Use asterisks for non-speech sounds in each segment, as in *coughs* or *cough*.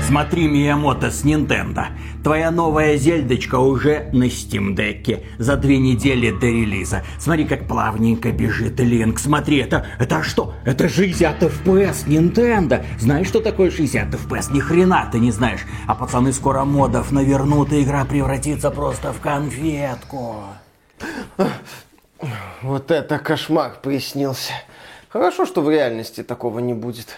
Смотри, Миямото с Nintendo. Твоя новая зельдочка уже на Steam Deck за две недели до релиза. Смотри, как плавненько бежит Линк. Смотри, это, это что? Это 60 FPS Nintendo. Знаешь, что такое 60 FPS? Ни хрена ты не знаешь. А пацаны скоро модов навернут, и игра превратится просто в конфетку. Вот это кошмар приснился. Хорошо, что в реальности такого не будет.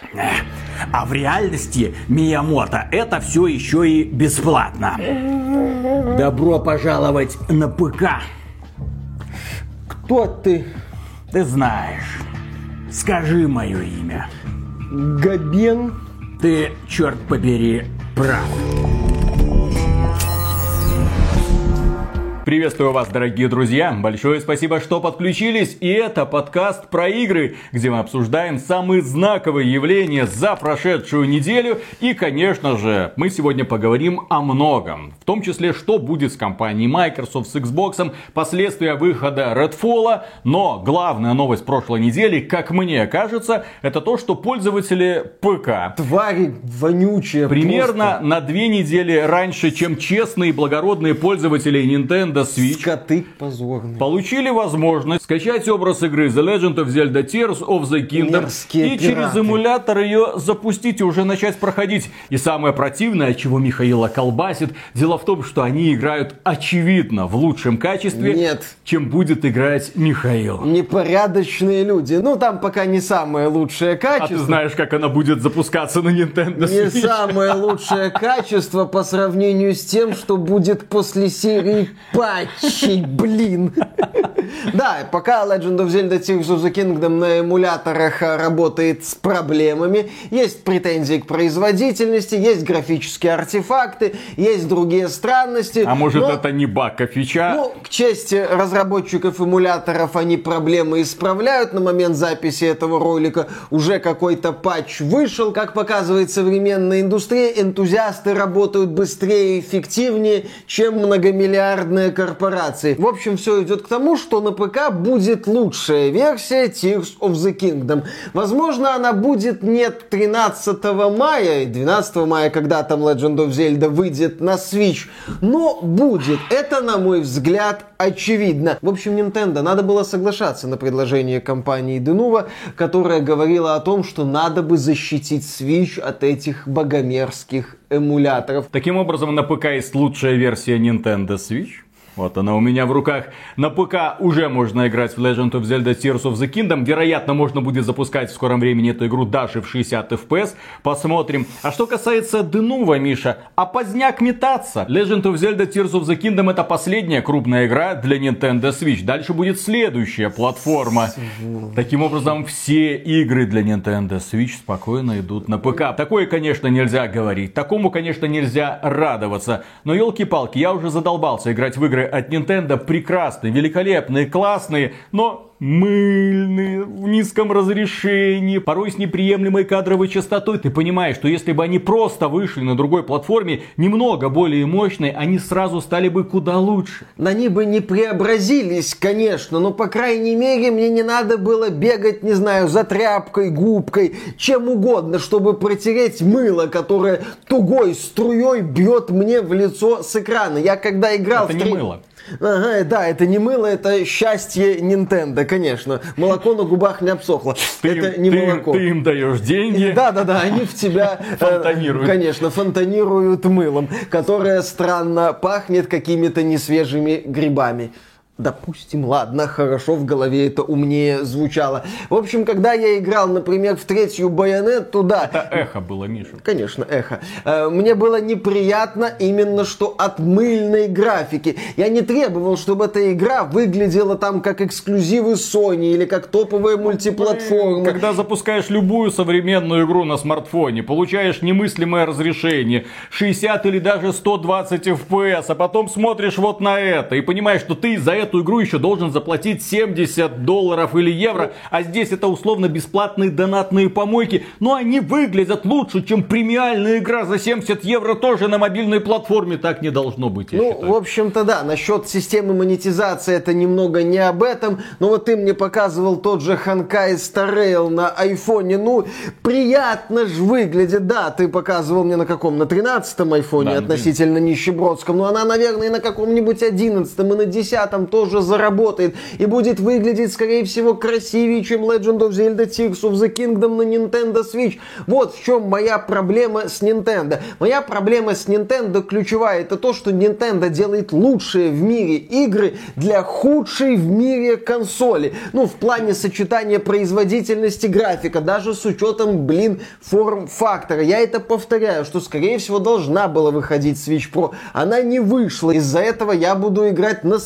А в реальности Миямото это все еще и бесплатно. Добро пожаловать на ПК. Кто ты? Ты знаешь. Скажи мое имя. Габен? Ты, черт побери, прав. Приветствую вас, дорогие друзья. Большое спасибо, что подключились. И это подкаст про игры, где мы обсуждаем самые знаковые явления за прошедшую неделю. И, конечно же, мы сегодня поговорим о многом. В том числе, что будет с компанией Microsoft, с Xbox, последствия выхода Redfall. Но главная новость прошлой недели, как мне кажется, это то, что пользователи ПК... Твари вонючие Примерно просто. на две недели раньше, чем честные и благородные пользователи Nintendo Nintendo Switch Скоты позорные. получили возможность скачать образ игры The Legend of Zelda Tears of the Kingdom Мерзкие и через эмулятор ее запустить и уже начать проходить. И самое противное, от чего Михаила колбасит, дело в том, что они играют очевидно в лучшем качестве, Нет. чем будет играть Михаил. Непорядочные люди. Ну, там пока не самое лучшее качество. А ты знаешь, как она будет запускаться на Nintendo Switch? Не самое лучшее качество по сравнению с тем, что будет после серии *laughs* патчей, блин. Да, пока Legend of Zelda Tears of the Kingdom на эмуляторах а, работает с проблемами, есть претензии к производительности, есть графические артефакты, есть другие странности. А может но... это не баг, а фича? Ну, к чести разработчиков эмуляторов, они проблемы исправляют. На момент записи этого ролика уже какой-то патч вышел. Как показывает современная индустрия, энтузиасты работают быстрее и эффективнее, чем многомиллиардные корпорации. В общем, все идет к тому, что на ПК будет лучшая версия Tears of the Kingdom. Возможно, она будет не 13 мая и 12 мая, когда там Legend of Zelda выйдет на Switch, но будет. Это, на мой взгляд, очевидно. В общем, Nintendo надо было соглашаться на предложение компании Denuvo, которая говорила о том, что надо бы защитить Switch от этих богомерзких эмуляторов. Таким образом, на ПК есть лучшая версия Nintendo Switch? Вот она у меня в руках. На ПК уже можно играть в Legend of Zelda Tears of the Kingdom. Вероятно, можно будет запускать в скором времени эту игру даже в 60 FPS. Посмотрим. А что касается Денува, Миша, а поздняк метаться. Legend of Zelda Tears of the Kingdom это последняя крупная игра для Nintendo Switch. Дальше будет следующая платформа. Таким образом, все игры для Nintendo Switch спокойно идут на ПК. Такое, конечно, нельзя говорить. Такому, конечно, нельзя радоваться. Но елки-палки, я уже задолбался играть в игры от Nintendo прекрасные, великолепные, классные, но мыльные, в низком разрешении, порой с неприемлемой кадровой частотой. Ты понимаешь, что если бы они просто вышли на другой платформе, немного более мощной, они сразу стали бы куда лучше. Они бы не преобразились, конечно, но, по крайней мере, мне не надо было бегать, не знаю, за тряпкой, губкой, чем угодно, чтобы протереть мыло, которое тугой струей бьет мне в лицо с экрана. Я когда играл... Это в не мыло. Ага, да, это не мыло, это счастье Nintendo, конечно. Молоко на губах не обсохло. Ты это им, не ты, молоко. Ты им даешь деньги. Да, да, да, они в тебя э, фонтанируют. Конечно, фонтанируют мылом, которое странно пахнет какими-то несвежими грибами. Допустим, ладно, хорошо, в голове это умнее звучало. В общем, когда я играл, например, в третью байонетту, да. Это эхо было, Миша. Конечно, эхо. Э, мне было неприятно именно что от мыльной графики. Я не требовал, чтобы эта игра выглядела там как эксклюзивы Sony или как топовая мультиплатформа. Когда запускаешь любую современную игру на смартфоне, получаешь немыслимое разрешение, 60 или даже 120 FPS, а потом смотришь вот на это и понимаешь, что ты из-за этого эту игру еще должен заплатить 70 долларов или евро, а здесь это условно бесплатные донатные помойки, но они выглядят лучше, чем премиальная игра за 70 евро тоже на мобильной платформе. Так не должно быть, Ну, считаю. в общем-то, да, насчет системы монетизации это немного не об этом, но вот ты мне показывал тот же Ханкай Rail на айфоне, ну, приятно ж выглядит, да, ты показывал мне на каком, на 13-м айфоне, Да, относительно нищебродском, но она, наверное, и на каком-нибудь 11-м, и на 10-м тоже заработает, и будет выглядеть, скорее всего, красивее, чем Legend of Zelda Tears of the Kingdom на Nintendo Switch. Вот в чем моя проблема с Nintendo. Моя проблема с Nintendo ключевая, это то, что Nintendo делает лучшие в мире игры для худшей в мире консоли. Ну, в плане сочетания производительности графика, даже с учетом, блин, форм-фактора. Я это повторяю, что, скорее всего, должна была выходить Switch Pro. Она не вышла. Из-за этого я буду играть на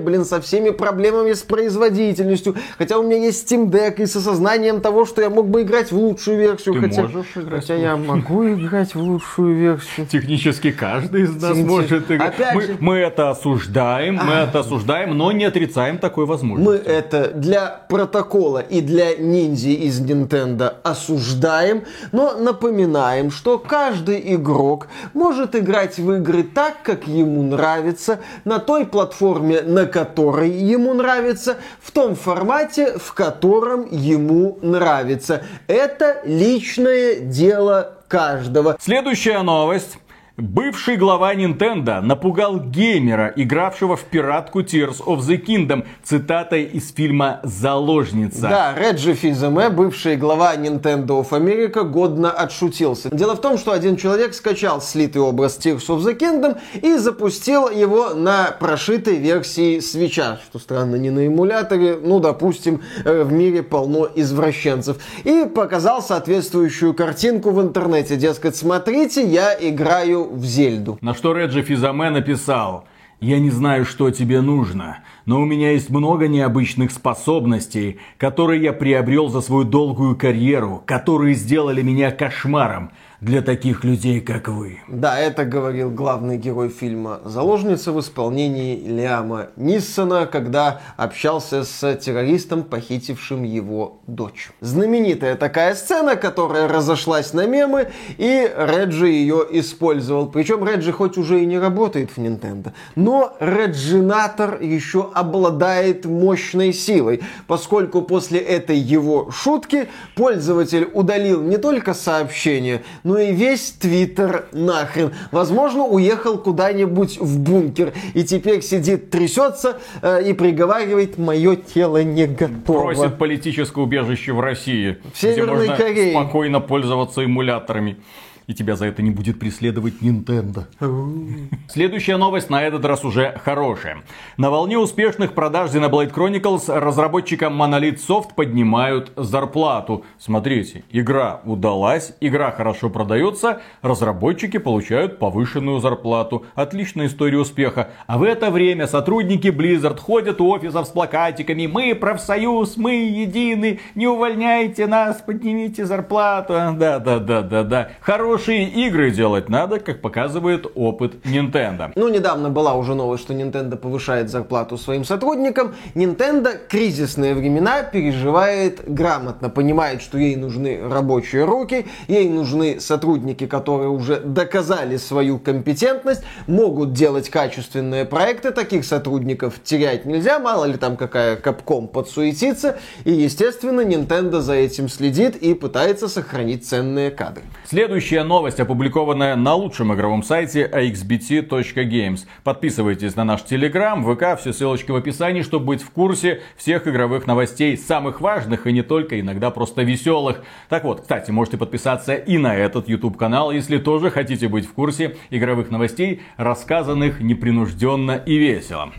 блин, со всеми проблемами с производительностью. Хотя у меня есть Steam Deck и с осознанием того, что я мог бы играть в лучшую версию. Ты хотя, можешь играть хотя я могу играть в лучшую версию. Технически каждый из нас Технически. может играть. Опять Мы, же- мы это осуждаем, мы это осуждаем, но не отрицаем такой Мы возможности. это для протокола и для ниндзи из Nintendo осуждаем, но напоминаем, что каждый игрок может играть в игры так, как ему нравится, на той платформе, на которой ему нравится, в том формате, в котором ему нравится. Это личное дело каждого. Следующая новость. Бывший глава Nintendo напугал геймера, игравшего в пиратку Tears of the Kingdom, цитатой из фильма «Заложница». Да, Реджи Физеме, бывший глава Nintendo of America, годно отшутился. Дело в том, что один человек скачал слитый образ Tears of the Kingdom и запустил его на прошитой версии свеча. Что странно, не на эмуляторе, ну, допустим, э, в мире полно извращенцев. И показал соответствующую картинку в интернете. Дескать, смотрите, я играю в Зельду. На что Реджи Физаме написал «Я не знаю, что тебе нужно, но у меня есть много необычных способностей, которые я приобрел за свою долгую карьеру, которые сделали меня кошмаром для таких людей, как вы». Да, это говорил главный герой фильма «Заложница» в исполнении Лиама Ниссона, когда общался с террористом, похитившим его дочь. Знаменитая такая сцена, которая разошлась на мемы, и Реджи ее использовал. Причем Реджи хоть уже и не работает в Nintendo, но Реджинатор еще обладает мощной силой, поскольку после этой его шутки пользователь удалил не только сообщение, но и весь Твиттер нахрен. Возможно, уехал куда-нибудь в бункер и теперь сидит, трясется э, и приговаривает, мое тело не готово. Просит политическое убежище в России, В Северной где можно Корее. спокойно пользоваться эмуляторами. И тебя за это не будет преследовать Nintendo. Следующая новость на этот раз уже хорошая. На волне успешных продаж Xenoblade Chronicles разработчикам Monolith Soft поднимают зарплату. Смотрите, игра удалась, игра хорошо продается, разработчики получают повышенную зарплату. Отличная история успеха. А в это время сотрудники Blizzard ходят у офисов с плакатиками «Мы профсоюз, мы едины, не увольняйте нас, поднимите зарплату». Да, да, да, да, да. Хорошие игры делать надо, как показывает опыт Nintendo. Ну, недавно была уже новость, что Nintendo повышает зарплату своим сотрудникам. Nintendo кризисные времена переживает грамотно, понимает, что ей нужны рабочие руки, ей нужны сотрудники, которые уже доказали свою компетентность, могут делать качественные проекты, таких сотрудников терять нельзя, мало ли там какая капком подсуетится, и, естественно, Nintendo за этим следит и пытается сохранить ценные кадры. Следующая новость, опубликованная на лучшем игровом сайте axbt.games. Подписывайтесь на наш телеграм, ВК, все ссылочки в описании, чтобы быть в курсе всех игровых новостей, самых важных и не только, иногда просто веселых. Так вот, кстати, можете подписаться и на этот YouTube канал, если тоже хотите быть в курсе игровых новостей, рассказанных непринужденно и весело.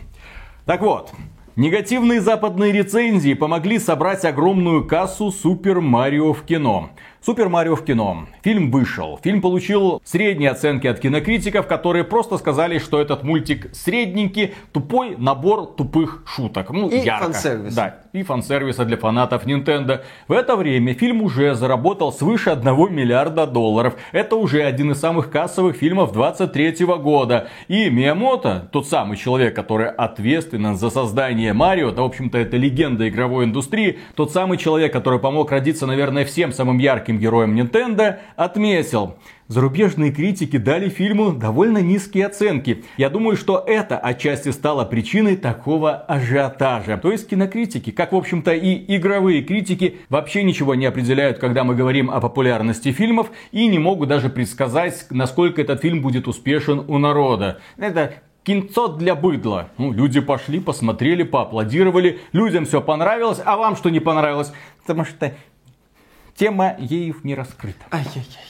Так вот, Негативные западные рецензии помогли собрать огромную кассу Супер Марио в кино. Супер Марио в кино. Фильм вышел. Фильм получил средние оценки от кинокритиков, которые просто сказали, что этот мультик средненький, тупой набор тупых шуток. Ну, И ярко. фан-сервис. Да, и фан-сервиса для фанатов Nintendo. В это время фильм уже заработал свыше 1 миллиарда долларов. Это уже один из самых кассовых фильмов 23 года. И Миямото, тот самый человек, который ответственен за создание Марио, да, в общем-то, это легенда игровой индустрии, тот самый человек, который помог родиться, наверное, всем самым ярким героям Nintendo, отметил. Зарубежные критики дали фильму довольно низкие оценки. Я думаю, что это отчасти стало причиной такого ажиотажа. То есть кинокритики, как в общем-то и игровые критики, вообще ничего не определяют, когда мы говорим о популярности фильмов и не могут даже предсказать, насколько этот фильм будет успешен у народа. Это кинцо для быдла. Ну, люди пошли, посмотрели, поаплодировали, людям все понравилось, а вам что не понравилось? Потому что тема еев не раскрыта. Ай-яй-яй.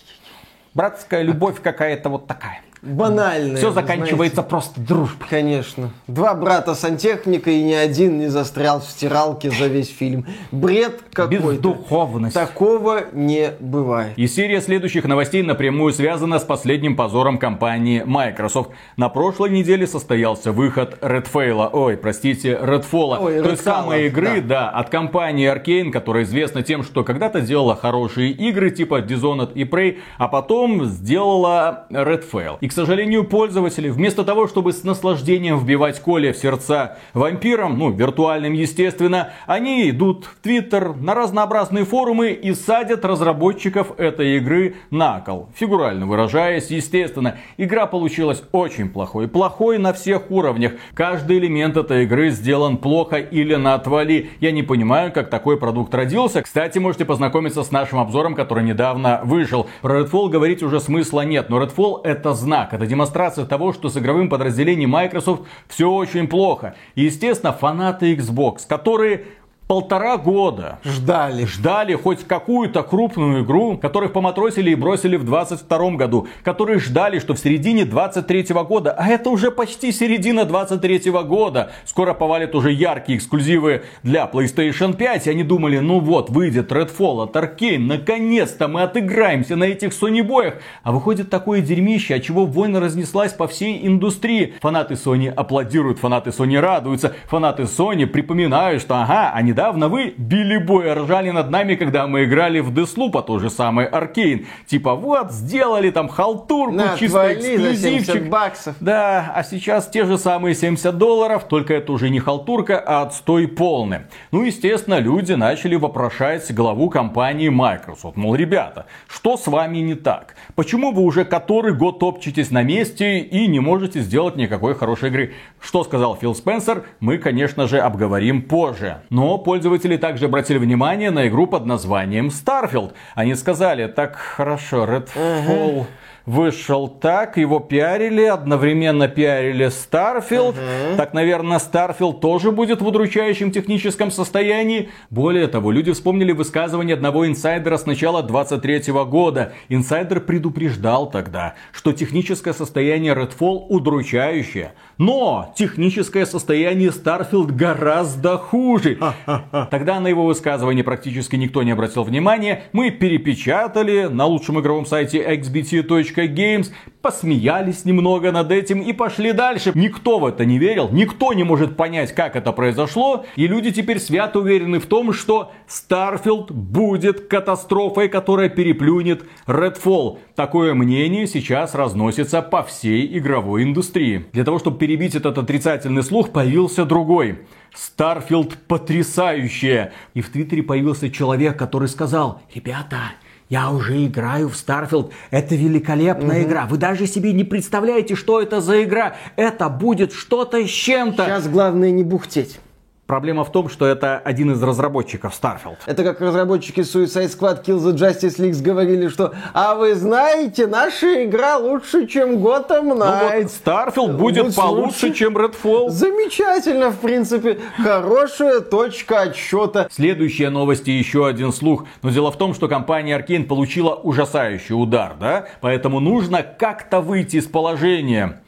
Братская любовь какая-то вот такая. Банальное. Все заканчивается знаете. просто дружбой. Конечно. Два брата сантехника и ни один не застрял в стиралке за весь фильм. Бред какой-то. Бездуховность. Такого не бывает. И серия следующих новостей напрямую связана с последним позором компании Microsoft. На прошлой неделе состоялся выход Redfall, ой, простите, Redfall, Ой, той Redfall, самой игры, да. да. от компании Arkane, которая известна тем, что когда-то делала хорошие игры типа Dishonored и Prey, а потом сделала Redfall. И, к сожалению, пользователи, вместо того, чтобы с наслаждением вбивать коли в сердца вампирам, ну, виртуальным, естественно, они идут в Твиттер, на разнообразные форумы и садят разработчиков этой игры на кол. Фигурально выражаясь, естественно, игра получилась очень плохой. Плохой на всех уровнях. Каждый элемент этой игры сделан плохо или на отвали. Я не понимаю, как такой продукт родился. Кстати, можете познакомиться с нашим обзором, который недавно вышел. Про Redfall говорить уже смысла нет, но Redfall это знак. Это демонстрация того, что с игровым подразделением Microsoft все очень плохо. И, естественно, фанаты Xbox, которые полтора года Ждали. ждали хоть какую-то крупную игру, которых поматросили и бросили в 22 году, которые ждали, что в середине 23 года, а это уже почти середина 23 года, скоро повалят уже яркие эксклюзивы для PlayStation 5, и они думали, ну вот, выйдет Redfall от Arkane, наконец-то мы отыграемся на этих Sony боях, а выходит такое дерьмище, от чего война разнеслась по всей индустрии. Фанаты Sony аплодируют, фанаты Sony радуются, фанаты Sony припоминают, что ага, а недавно вы били бой, ржали над нами, когда мы играли в Deathloop, а то же самое Arkane. Типа вот, сделали там халтурку, На, чисто отвали за 70 эксклюзивчик. баксов. Да, а сейчас те же самые 70 долларов, только это уже не халтурка, а отстой полный. Ну, естественно, люди начали вопрошать главу компании Microsoft. Мол, ребята, что с вами не так? Почему вы уже который год топчетесь на месте и не можете сделать никакой хорошей игры? Что сказал Фил Спенсер, мы, конечно же, обговорим позже. Но пользователи также обратили внимание на игру под названием Starfield. Они сказали, так хорошо, Redfall вышел так, его пиарили, одновременно пиарили Starfield. Так, наверное, Starfield тоже будет в удручающем техническом состоянии. Более того, люди вспомнили высказывание одного инсайдера с начала 23 года. Инсайдер предупреждал тогда, что техническое состояние Redfall удручающее. Но техническое состояние Starfield гораздо хуже. Тогда на его высказывание практически никто не обратил внимания. Мы перепечатали на лучшем игровом сайте xbt.games, посмеялись немного над этим и пошли дальше. Никто в это не верил, никто не может понять, как это произошло. И люди теперь свято уверены в том, что Starfield будет катастрофой, которая переплюнет Redfall. Такое мнение сейчас разносится по всей игровой индустрии. Для того, чтобы перебить этот отрицательный слух, появился другой. Starfield потрясающее. И в Твиттере появился человек, который сказал, ребята, я уже играю в Starfield. Это великолепная игра. Вы даже себе не представляете, что это за игра. Это будет что-то с чем-то. Сейчас главное не бухтеть. Проблема в том, что это один из разработчиков Starfield. Это как разработчики Suicide Squad Kill the Justice League говорили, что «А вы знаете, наша игра лучше, чем Gotham Ну вот Knights». Starfield будет Будет получше, лучше. чем Redfall. Замечательно, в принципе. Хорошая точка отсчета. Следующая новость и еще один слух. Но дело в том, что компания Arkane получила ужасающий удар, да? Поэтому нужно как-то выйти из положения.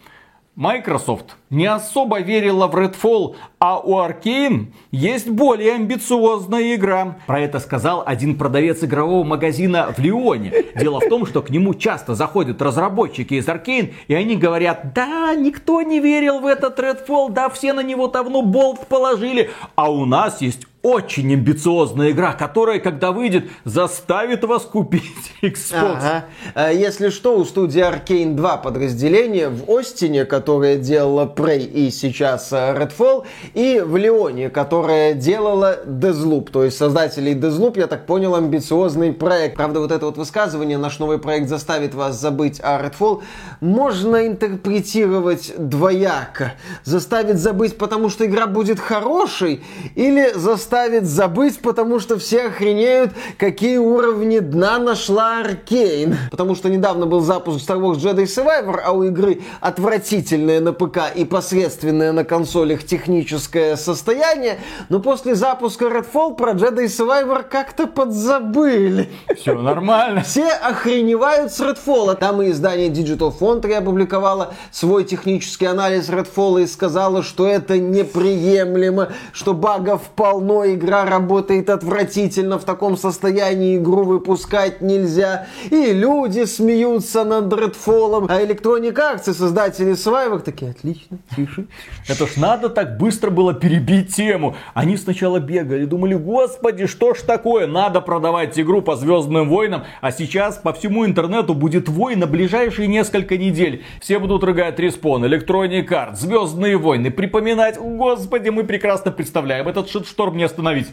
Microsoft не особо верила в Redfall, а у Arkane есть более амбициозная игра. Про это сказал один продавец игрового магазина в Лионе. Дело в том, что к нему часто заходят разработчики из Arkane, и они говорят, да, никто не верил в этот Redfall, да, все на него давно болт положили, а у нас есть очень амбициозная игра, которая, когда выйдет, заставит вас купить *laughs* Xbox. Ага. А Если что, у студии Arkane 2 подразделения в Остине, которое делала Prey и сейчас э, Redfall, и в Леоне, которая делала Deathloop. То есть создателей Deathloop, я так понял, амбициозный проект. Правда, вот это вот высказывание, наш новый проект заставит вас забыть о Redfall, можно интерпретировать двояко. Заставит забыть, потому что игра будет хорошей, или заставит забыть, потому что все охренеют, какие уровни дна нашла Аркейн. Потому что недавно был запуск Star Wars Jedi Survivor, а у игры отвратительное на ПК и посредственное на консолях техническое состояние, но после запуска Redfall про Jedi Survivor как-то подзабыли. Все нормально. Все охреневают с Redfall. Там и издание Digital Foundry опубликовало свой технический анализ Redfall и сказала, что это неприемлемо, что багов полно, игра работает отвратительно, в таком состоянии игру выпускать нельзя. И люди смеются над Redfall. А Electronic Arts, создатели Survivor, такие, отлично, тише. Это ж надо так быстро было перебить тему. Они сначала бегали, думали, господи, что ж такое, надо продавать игру по Звездным войнам, а сейчас по всему интернету будет вой на ближайшие несколько недель. Все будут рыгать респон, Electronic Arts, Звездные войны, припоминать, господи, мы прекрасно представляем, этот шит-шторм не остановить.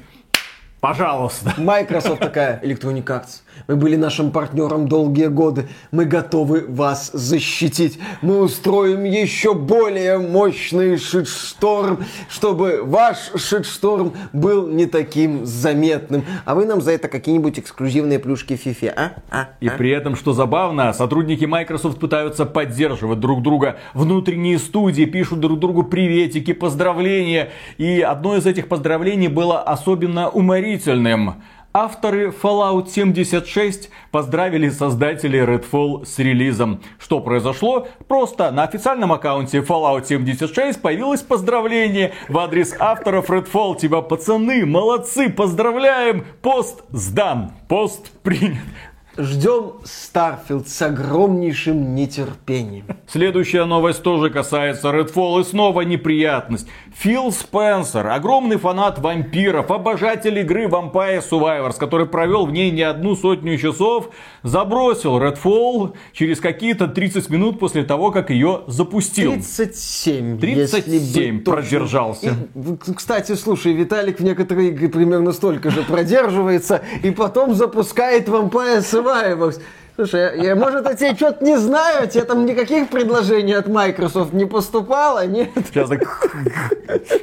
Пожалуйста. Microsoft такая, Electronic Arts, вы были нашим партнером долгие годы, мы готовы вас защитить. Мы устроим еще более мощный шитшторм, чтобы ваш шитшторм был не таким заметным. А вы нам за это какие-нибудь эксклюзивные плюшки FIFA, а? а? И при этом, что забавно, сотрудники Microsoft пытаются поддерживать друг друга. Внутренние студии пишут друг другу приветики, поздравления. И одно из этих поздравлений было особенно уморительным. Авторы Fallout 76 поздравили создателей Redfall с релизом. Что произошло? Просто на официальном аккаунте Fallout 76 появилось поздравление в адрес авторов Redfall. Типа, пацаны, молодцы, поздравляем, пост сдан, пост принят. Ждем Starfield с огромнейшим нетерпением. Следующая новость тоже касается Redfall и снова неприятность. Фил Спенсер, огромный фанат вампиров, обожатель игры Vampire Survivors, который провел в ней не одну сотню часов, забросил Redfall через какие-то 30 минут после того, как ее запустил. 37. 37 если быть точным. продержался. И, кстати, слушай, Виталик в некоторые игры примерно столько же продерживается и потом запускает Vampire Survivors. Слушай, я, может, я тебе что-то не знаю, тебе там никаких предложений от Microsoft не поступало, нет? Сейчас так...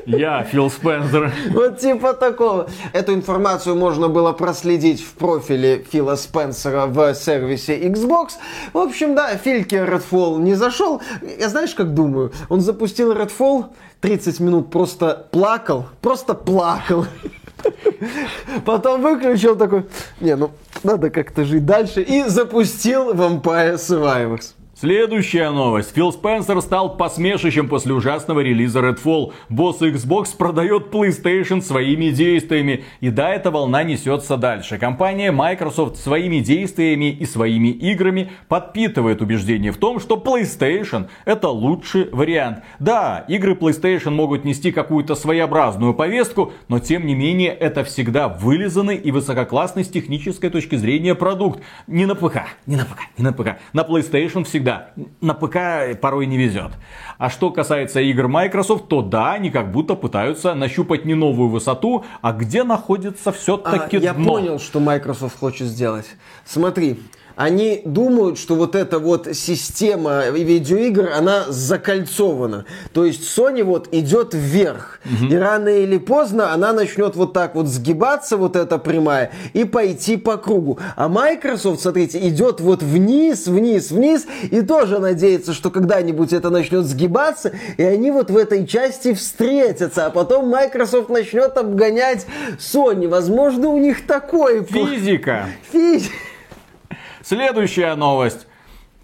Я Фил Спенсер. Вот типа такого. Эту информацию можно было проследить в профиле Фила Спенсера в сервисе Xbox. В общем, да, Фильке Redfall не зашел. Я знаешь, как думаю? Он запустил Redfall, 30 минут просто плакал, просто плакал. Потом выключил такой, не, ну надо как-то жить дальше. И запустил Vampire Survivors. Следующая новость. Фил Спенсер стал посмешищем после ужасного релиза Redfall. Босс Xbox продает PlayStation своими действиями. И да, эта волна несется дальше. Компания Microsoft своими действиями и своими играми подпитывает убеждение в том, что PlayStation это лучший вариант. Да, игры PlayStation могут нести какую-то своеобразную повестку, но тем не менее это всегда вылизанный и высококлассный с технической точки зрения продукт. Не на ПК, не на ПК, не на ПК. На PlayStation всегда. На ПК порой не везет. А что касается игр Microsoft, то да, они как будто пытаются нащупать не новую высоту, а где находится все-таки А, я дно. понял, что Microsoft хочет сделать. Смотри, они думают, что вот эта вот система видеоигр, она закольцована. То есть Sony вот идет вверх. И рано или поздно она начнет вот так вот сгибаться, вот эта прямая, и пойти по кругу. А Microsoft, смотрите, идет вот вниз, вниз, вниз, и тоже надеется, что когда-нибудь это начнет сгибаться, и они вот в этой части встретятся. А потом Microsoft начнет обгонять Sony. Возможно, у них такой... Физика. Физика. Следующая новость.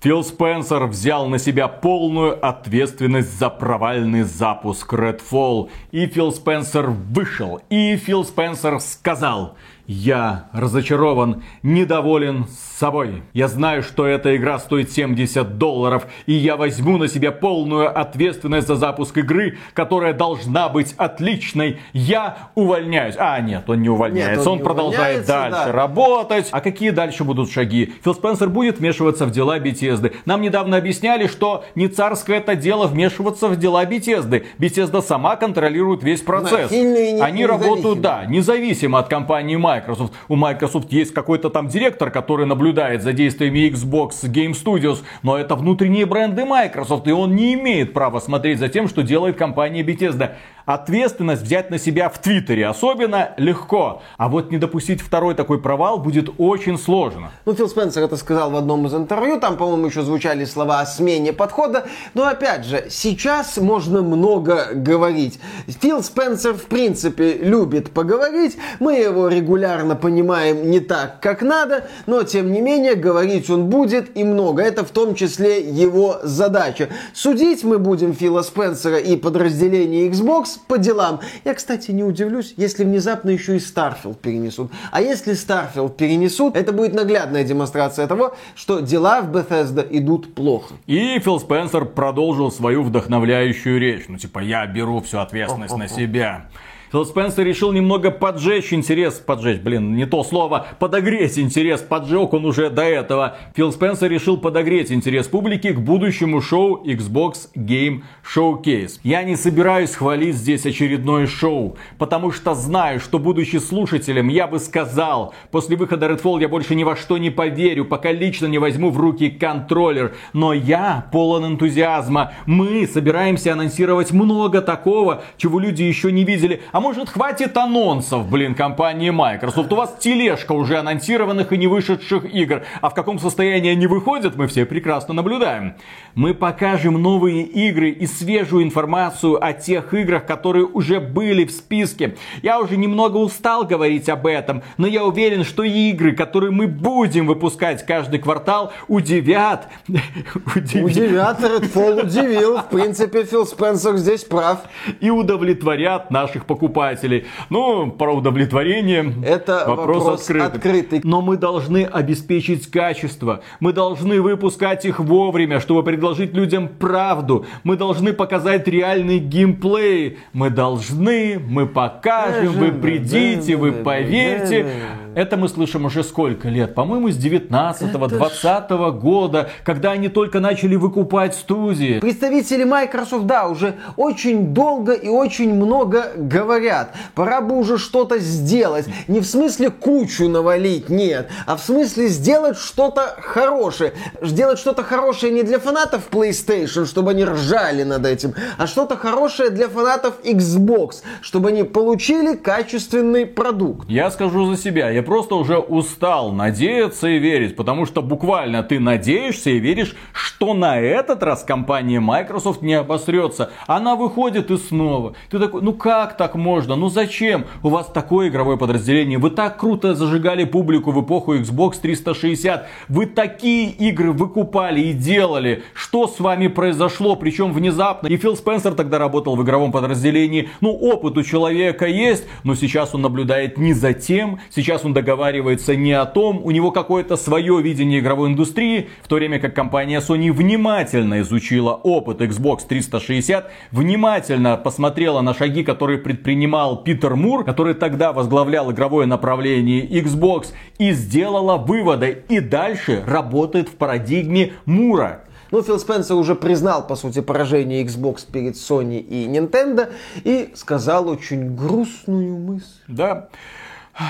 Фил Спенсер взял на себя полную ответственность за провальный запуск Redfall. И Фил Спенсер вышел. И Фил Спенсер сказал, я разочарован, недоволен собой. Я знаю, что эта игра стоит 70 долларов, и я возьму на себя полную ответственность за запуск игры, которая должна быть отличной. Я увольняюсь. А, нет, он не увольняется, нет, он, он не продолжает дальше да. работать. А какие дальше будут шаги? Фил Спенсер будет вмешиваться в дела Bethesda. Нам недавно объясняли, что не царское это дело вмешиваться в дела Bethesda. Bethesda сама контролирует весь процесс. Они работают, да, независимо от компании Microsoft. Microsoft. У Microsoft есть какой-то там директор, который наблюдает за действиями Xbox Game Studios, но это внутренние бренды Microsoft, и он не имеет права смотреть за тем, что делает компания Bethesda. Ответственность взять на себя в Твиттере особенно легко, а вот не допустить второй такой провал будет очень сложно. Ну, Фил Спенсер это сказал в одном из интервью, там, по-моему, еще звучали слова о смене подхода, но опять же, сейчас можно много говорить. Фил Спенсер, в принципе, любит поговорить, мы его регулярно понимаем не так, как надо, но, тем не менее, говорить он будет и много. Это в том числе его задача. Судить мы будем Фила Спенсера и подразделение Xbox по делам. Я, кстати, не удивлюсь, если внезапно еще и Starfield перенесут. А если Starfield перенесут, это будет наглядная демонстрация того, что дела в Bethesda идут плохо. И Фил Спенсер продолжил свою вдохновляющую речь. Ну, типа, я беру всю ответственность на себя. Фил Спенсер решил немного поджечь интерес, поджечь, блин, не то слово, подогреть интерес, поджег он уже до этого. Фил Спенсер решил подогреть интерес публики к будущему шоу Xbox Game Showcase. Я не собираюсь хвалить здесь очередное шоу, потому что знаю, что будучи слушателем, я бы сказал, после выхода Redfall я больше ни во что не поверю, пока лично не возьму в руки контроллер. Но я полон энтузиазма. Мы собираемся анонсировать много такого, чего люди еще не видели. А может хватит анонсов, блин, компании Microsoft? У вас тележка уже анонсированных и не вышедших игр. А в каком состоянии они выходят, мы все прекрасно наблюдаем. Мы покажем новые игры и свежую информацию о тех играх, которые уже были в списке. Я уже немного устал говорить об этом, но я уверен, что игры, которые мы будем выпускать каждый квартал, удивят. *laughs* Удивят, Redfall удивил. В принципе, Фил Спенсер здесь прав. И удовлетворят наших покупателей покупателей. Ну, про удовлетворение это вопрос, вопрос открытый. открытый. Но мы должны обеспечить качество. Мы должны выпускать их вовремя, чтобы предложить людям правду. Мы должны показать реальный геймплей. Мы должны, мы покажем, вы придите, вы поверьте. Это мы слышим уже сколько лет? По-моему, с 19-20 года, когда они только начали выкупать студии. Представители Microsoft, да, уже очень долго и очень много говорят. Пора бы уже что-то сделать. Не в смысле кучу навалить, нет, а в смысле сделать что-то хорошее. Сделать что-то хорошее не для фанатов PlayStation, чтобы они ржали над этим, а что-то хорошее для фанатов Xbox, чтобы они получили качественный продукт. Я скажу за себя, я просто уже устал надеяться и верить, потому что буквально ты надеешься и веришь, что на этот раз компания Microsoft не обосрется. Она выходит и снова. Ты такой, ну как так можно? Ну зачем? У вас такое игровое подразделение. Вы так круто зажигали публику в эпоху Xbox 360. Вы такие игры выкупали и делали. Что с вами произошло? Причем внезапно. И Фил Спенсер тогда работал в игровом подразделении. Ну опыт у человека есть, но сейчас он наблюдает не за тем. Сейчас он договаривается не о том. У него какое-то свое видение игровой индустрии. В то время как компания Sony внимательно изучила опыт Xbox 360. Внимательно посмотрела на шаги, которые предпринимал Питер Мур, который тогда возглавлял игровое направление Xbox, и сделала выводы. И дальше работает в парадигме Мура. Ну, Фил Спенсер уже признал, по сути, поражение Xbox перед Sony и Nintendo и сказал очень грустную мысль. Да.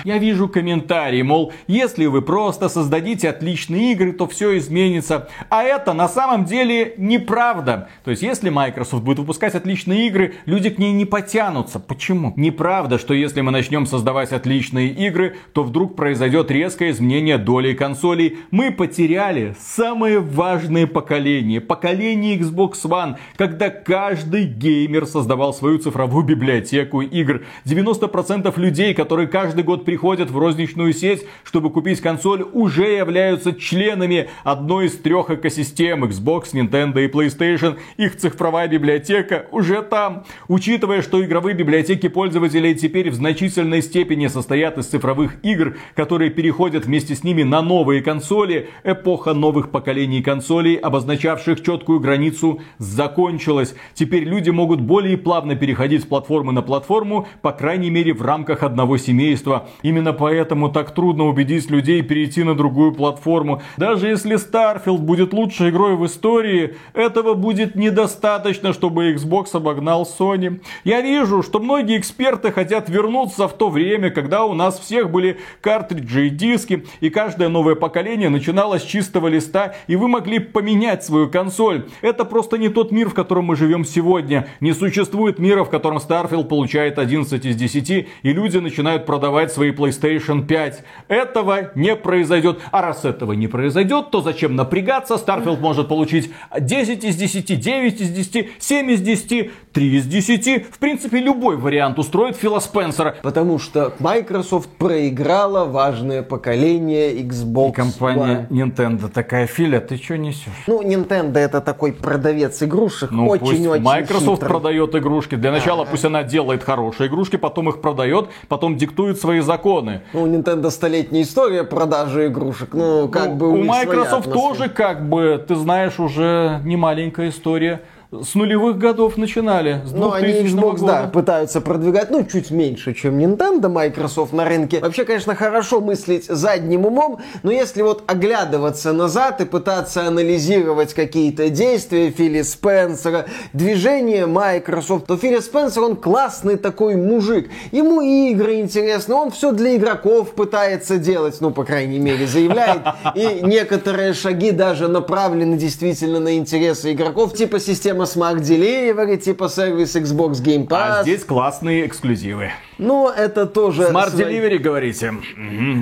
Я вижу комментарии, мол, если вы просто создадите отличные игры, то все изменится. А это на самом деле неправда. То есть, если Microsoft будет выпускать отличные игры, люди к ней не потянутся. Почему? Неправда, что если мы начнем создавать отличные игры, то вдруг произойдет резкое изменение доли консолей. Мы потеряли самое важное поколение. Поколение Xbox One, когда каждый геймер создавал свою цифровую библиотеку игр. 90% людей, которые каждый год вот приходят в розничную сеть, чтобы купить консоль, уже являются членами одной из трех экосистем Xbox, Nintendo и PlayStation. Их цифровая библиотека уже там. Учитывая, что игровые библиотеки пользователей теперь в значительной степени состоят из цифровых игр, которые переходят вместе с ними на новые консоли, эпоха новых поколений консолей, обозначавших четкую границу, закончилась. Теперь люди могут более плавно переходить с платформы на платформу, по крайней мере в рамках одного семейства. Именно поэтому так трудно убедить людей перейти на другую платформу. Даже если Starfield будет лучшей игрой в истории, этого будет недостаточно, чтобы Xbox обогнал Sony. Я вижу, что многие эксперты хотят вернуться в то время, когда у нас всех были картриджи и диски, и каждое новое поколение начиналось с чистого листа, и вы могли поменять свою консоль. Это просто не тот мир, в котором мы живем сегодня. Не существует мира, в котором Starfield получает 11 из 10, и люди начинают продавать свои PlayStation 5. Этого не произойдет. А раз этого не произойдет, то зачем напрягаться? Starfield может получить 10 из 10, 9 из 10, 7 из 10, 3 из 10. В принципе, любой вариант устроит Фила Спенсера. Потому что Microsoft проиграла важное поколение Xbox И компания One. Nintendo такая, Филя, ты что несешь? Ну, Nintendo это такой продавец игрушек, Ну, пусть очень-очень Microsoft хитрый. продает игрушки. Для начала пусть она делает хорошие игрушки, потом их продает, потом диктует свои законы. Ну, у Nintendo столетняя история продажи игрушек. Ну, как Ну, бы у, у Microsoft тоже, как бы, ты знаешь, уже не маленькая история. С нулевых годов начинали, с Ну, они 2000 Xbox, да, года. пытаются продвигать, ну, чуть меньше, чем Nintendo, Microsoft на рынке. Вообще, конечно, хорошо мыслить задним умом, но если вот оглядываться назад и пытаться анализировать какие-то действия Филли Спенсера, движение Microsoft, то Филли Спенсер, он классный такой мужик. Ему и игры интересны, он все для игроков пытается делать, ну, по крайней мере, заявляет. *laughs* И некоторые шаги даже направлены действительно на интересы игроков, типа система Smart Delivery, типа сервис Xbox Game Pass. А здесь классные эксклюзивы. Ну, это тоже... Smart свои- Delivery, говорите?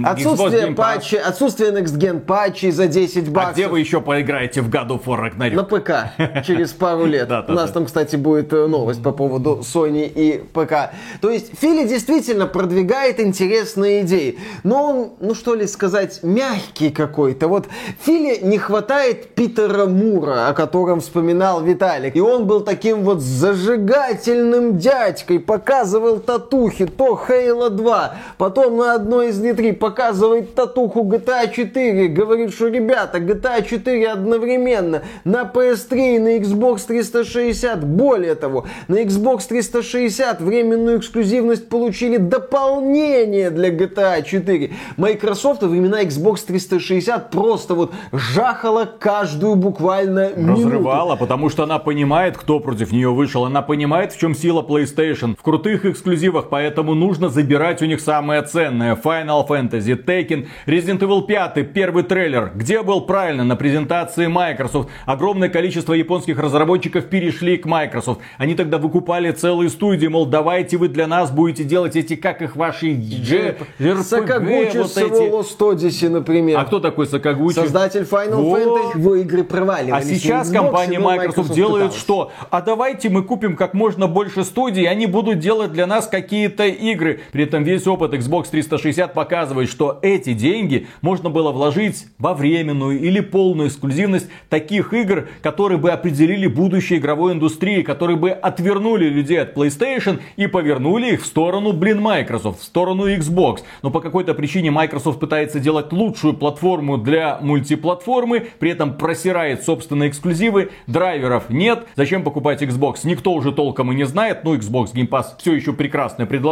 Отсутствие патчей, отсутствие Next Gen патчей за 10 А баксов. где вы еще поиграете в God of War Ragnarok? На ПК через пару *laughs* лет. У нас там, кстати, будет э, новость по поводу Sony и ПК. То есть Фили действительно продвигает интересные идеи. Но он, ну что ли сказать, мягкий какой-то. Вот Фили не хватает Питера Мура, о котором вспоминал Виталик. И он был таким вот зажигательным дядькой, показывал татухи, то Halo 2, потом на одной из E3 показывает татуху GTA 4, говорит, что ребята, GTA 4 одновременно на PS3 и на Xbox 360. Более того, на Xbox 360 временную эксклюзивность получили дополнение для GTA 4. Microsoft во времена Xbox 360 просто вот жахала каждую буквально минуту. Разрывала, потому что она понимает, кто против нее вышел. Она понимает, в чем сила PlayStation. В крутых эксклюзивах, поэтому нужно забирать у них самое ценное. Final Fantasy, Tekken, Resident Evil 5, первый трейлер. Где был правильно? На презентации Microsoft. Огромное количество японских разработчиков перешли к Microsoft. Они тогда выкупали целые студии, мол, давайте вы для нас будете делать эти, как их ваши G, RPG, Сакагучи вот эти. Lost Odyssey, например. А кто такой Сакагучи? Создатель Final Вот. Fantasy. Его игры А проваливались. сейчас на Xbox, компания но Microsoft делает пыталась. что? А давайте мы купим как можно больше студий, они будут делать для нас какие-то игры. При этом весь опыт Xbox 360 показывает, что эти деньги можно было вложить во временную или полную эксклюзивность таких игр, которые бы определили будущее игровой индустрии, которые бы отвернули людей от PlayStation и повернули их в сторону, блин, Microsoft, в сторону Xbox. Но по какой-то причине Microsoft пытается делать лучшую платформу для мультиплатформы, при этом просирает собственные эксклюзивы, драйверов нет. Зачем покупать Xbox? Никто уже толком и не знает. Ну, Xbox Game Pass все еще прекрасное предложение,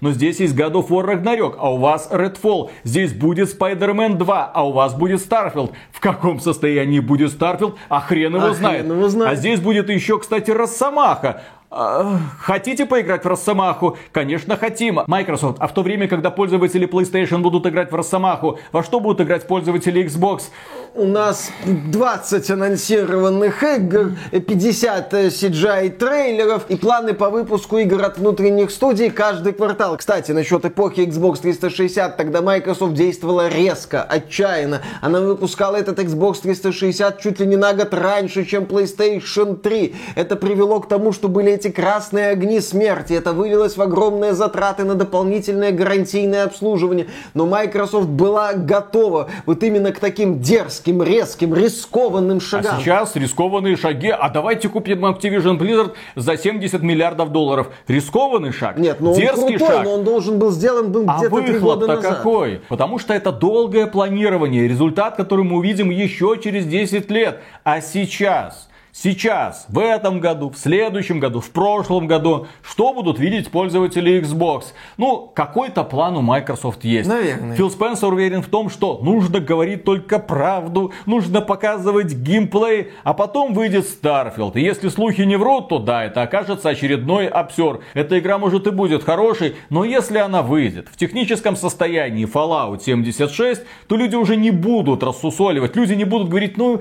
но здесь есть God of War Ragnarok, а у вас Redfall. Здесь будет Spider-Man 2, а у вас будет Starfield. В каком состоянии будет Starfield? А хрен его А знает. хрен его знает. А здесь будет еще, кстати, Росомаха. А, Хотите поиграть в Росомаху? Конечно, хотим. Microsoft, а в то время, когда пользователи PlayStation будут играть в Росомаху, во что будут играть пользователи Xbox? У нас 20 анонсированных игр, 50 CGI трейлеров и планы по выпуску игр от внутренних студий каждый квартал. Кстати, насчет эпохи Xbox 360, тогда Microsoft действовала резко, отчаянно. Она выпускала этот Xbox 360 чуть ли не на год раньше, чем PlayStation 3. Это привело к тому, что были эти красные огни смерти. Это вылилось в огромные затраты на дополнительное гарантийное обслуживание. Но Microsoft была готова вот именно к таким дерзким, резким, рискованным шагам. А сейчас рискованные шаги. А давайте купим Activision Blizzard за 70 миллиардов долларов. Рискованный шаг? Нет, ну он Дерзкий крутой, шаг. но он должен был сделан был А где-то три года назад. какой? Потому что это долгое планирование, результат, который мы увидим еще через 10 лет. А сейчас, сейчас, в этом году, в следующем году, в прошлом году, что будут видеть пользователи Xbox? Ну, какой-то план у Microsoft есть. Наверное. Фил Спенсер уверен в том, что нужно говорить только правду, нужно показывать геймплей, а потом выйдет Starfield. И если слухи не врут, то да, это окажется очередной обсер. Эта игра может и будет хорошей, но если она выйдет в техническом состоянии Fallout 76, то люди уже не будут рассусоливать. Люди не будут говорить, ну,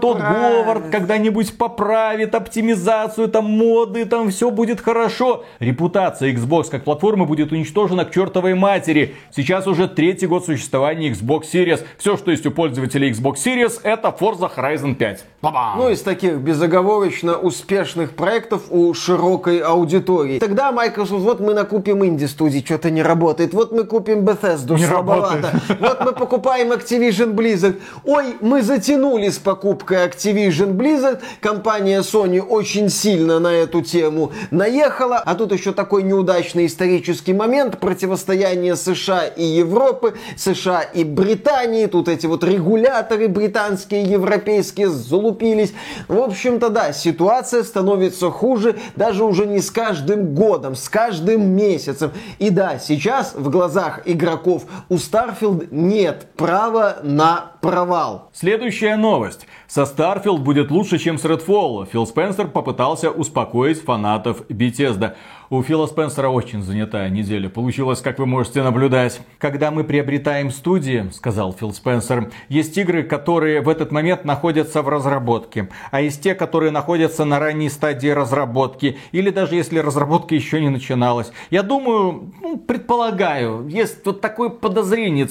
тот. Говард когда-нибудь поправит оптимизацию, там моды, там все будет хорошо. Репутация Xbox как платформы будет уничтожена к чертовой матери. Сейчас уже третий год существования Xbox Series. Все, что есть у пользователей Xbox Series, это Forza Horizon 5. Ба-бам! Ну, из таких безоговорочно успешных проектов у широкой аудитории. Тогда Microsoft, вот мы накупим инди-студии, что-то не работает. Вот мы купим Bethesda, Не слабовато. Вот мы покупаем Activision Blizzard. Ой, мы затянули с покупкой Activision Blizzard. Компания Sony очень сильно на эту тему наехала. А тут еще такой неудачный исторический момент. Противостояние США и Европы, США и Британии. Тут эти вот регуляторы британские, европейские залупились. В общем-то, да, ситуация становится хуже даже уже не с каждым годом, с каждым месяцем. И да, сейчас в глазах игроков у Starfield нет права на провал. Следующая новость. Со Starfield будет лучше, чем с Redfall. Фил Спенсер попытался успокоить фанатов Bethesda. У Фила Спенсера очень занятая неделя получилась, как вы можете наблюдать. Когда мы приобретаем студии, сказал Фил Спенсер, есть игры, которые в этот момент находятся в разработке, а есть те, которые находятся на ранней стадии разработки, или даже если разработка еще не начиналась. Я думаю, ну, предполагаю, есть вот такое подозрение,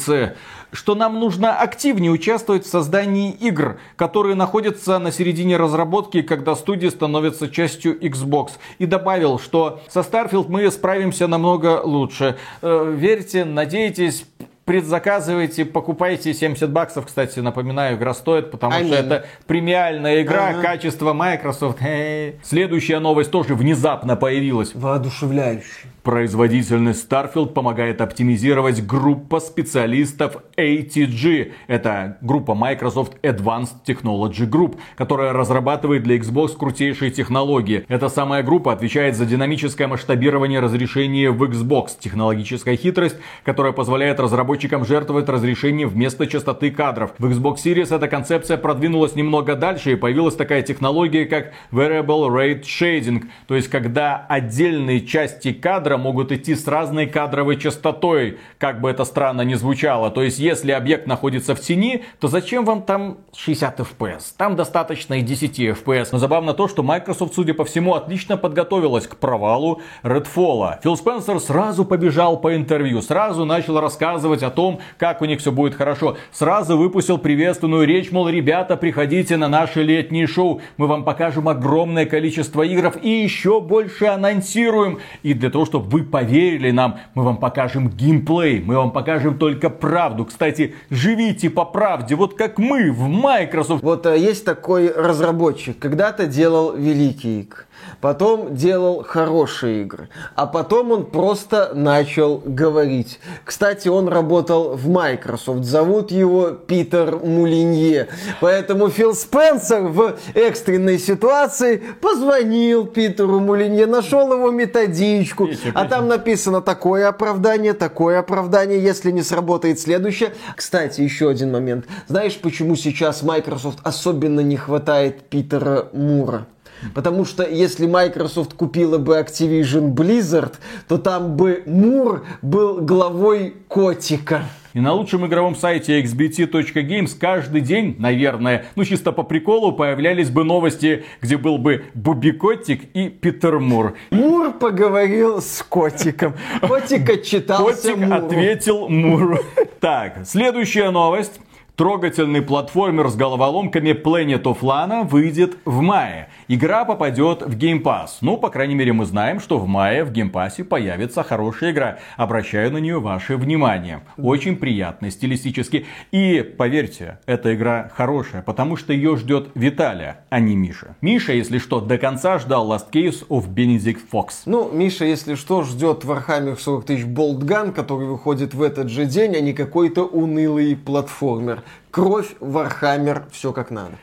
что нам нужно активнее участвовать в создании игр, которые находятся на середине разработки, когда студии становятся частью Xbox. И добавил, что со Starfield мы справимся намного лучше. Э, Верьте, надейтесь, предзаказывайте, покупайте 70 баксов, кстати, напоминаю, игра стоит, потому что Аминь. это премиальная игра, Ага. качество Microsoft. Эй. Следующая новость тоже внезапно появилась. Воодушевляющий. Производительность Starfield помогает оптимизировать группа специалистов ATG. Это группа Microsoft Advanced Technology Group, которая разрабатывает для Xbox крутейшие технологии. Эта самая группа отвечает за динамическое масштабирование разрешения в Xbox. Технологическая хитрость, которая позволяет разработчикам жертвовать разрешением вместо частоты кадров. В Xbox Series эта концепция продвинулась немного дальше и появилась такая технология, как Variable Rate Shading. То есть, когда отдельные части кадра могут идти с разной кадровой частотой, как бы это странно ни звучало. То есть, если объект находится в тени, то зачем вам там 60 FPS? Там достаточно и 10 FPS. Но забавно то, что Microsoft, судя по всему, отлично подготовилась к провалу Redfall. Фил Спенсер сразу побежал по интервью, сразу начал рассказывать о том, как у них все будет хорошо. Сразу выпустил приветственную речь, мол, ребята, приходите на наше летнее шоу, мы вам покажем огромное количество игр и еще больше анонсируем. И для того, чтобы вы поверили нам, мы вам покажем геймплей, мы вам покажем только правду. Кстати, живите по правде, вот как мы в Microsoft. Вот э, есть такой разработчик, когда-то делал великие игры, потом делал хорошие игры, а потом он просто начал говорить. Кстати, он работал в Microsoft, зовут его Питер Мулинье. Поэтому Фил Спенсер в экстренной ситуации позвонил Питеру Мулинье, нашел его методичку, а там написано такое оправдание, такое оправдание, если не сработает следующее. Кстати, еще один момент. Знаешь, почему сейчас Microsoft особенно не хватает Питера Мура? Потому что если Microsoft купила бы Activision Blizzard, то там бы Мур был главой котика. И на лучшем игровом сайте xbt.games каждый день, наверное, ну чисто по приколу, появлялись бы новости, где был бы Бубикотик и Питер Мур. Мур поговорил с котиком. *laughs* Котик отчитался Котик Муру. ответил Муру. *laughs* Так, следующая новость. Трогательный платформер с головоломками Planet of Lana выйдет в мае. Игра попадет в Game Pass. Ну, по крайней мере, мы знаем, что в мае в Game Pass появится хорошая игра. Обращаю на нее ваше внимание. Очень приятно, стилистически. И, поверьте, эта игра хорошая, потому что ее ждет Виталия, а не Миша. Миша, если что, до конца ждал Last Case of Benedict Fox. Ну, Миша, если что, ждет Warhammer 40 тысяч Болтган, который выходит в этот же день, а не какой-то унылый платформер. Кровь, Warhammer, все как надо.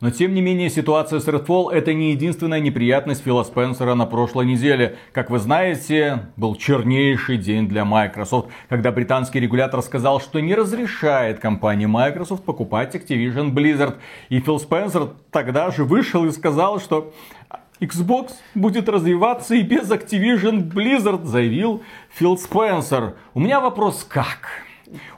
Но тем не менее ситуация с Redfall это не единственная неприятность Фила Спенсера на прошлой неделе. Как вы знаете, был чернейший день для Microsoft, когда британский регулятор сказал, что не разрешает компании Microsoft покупать Activision Blizzard. И Фил Спенсер тогда же вышел и сказал, что Xbox будет развиваться и без Activision Blizzard, заявил Фил Спенсер. У меня вопрос как?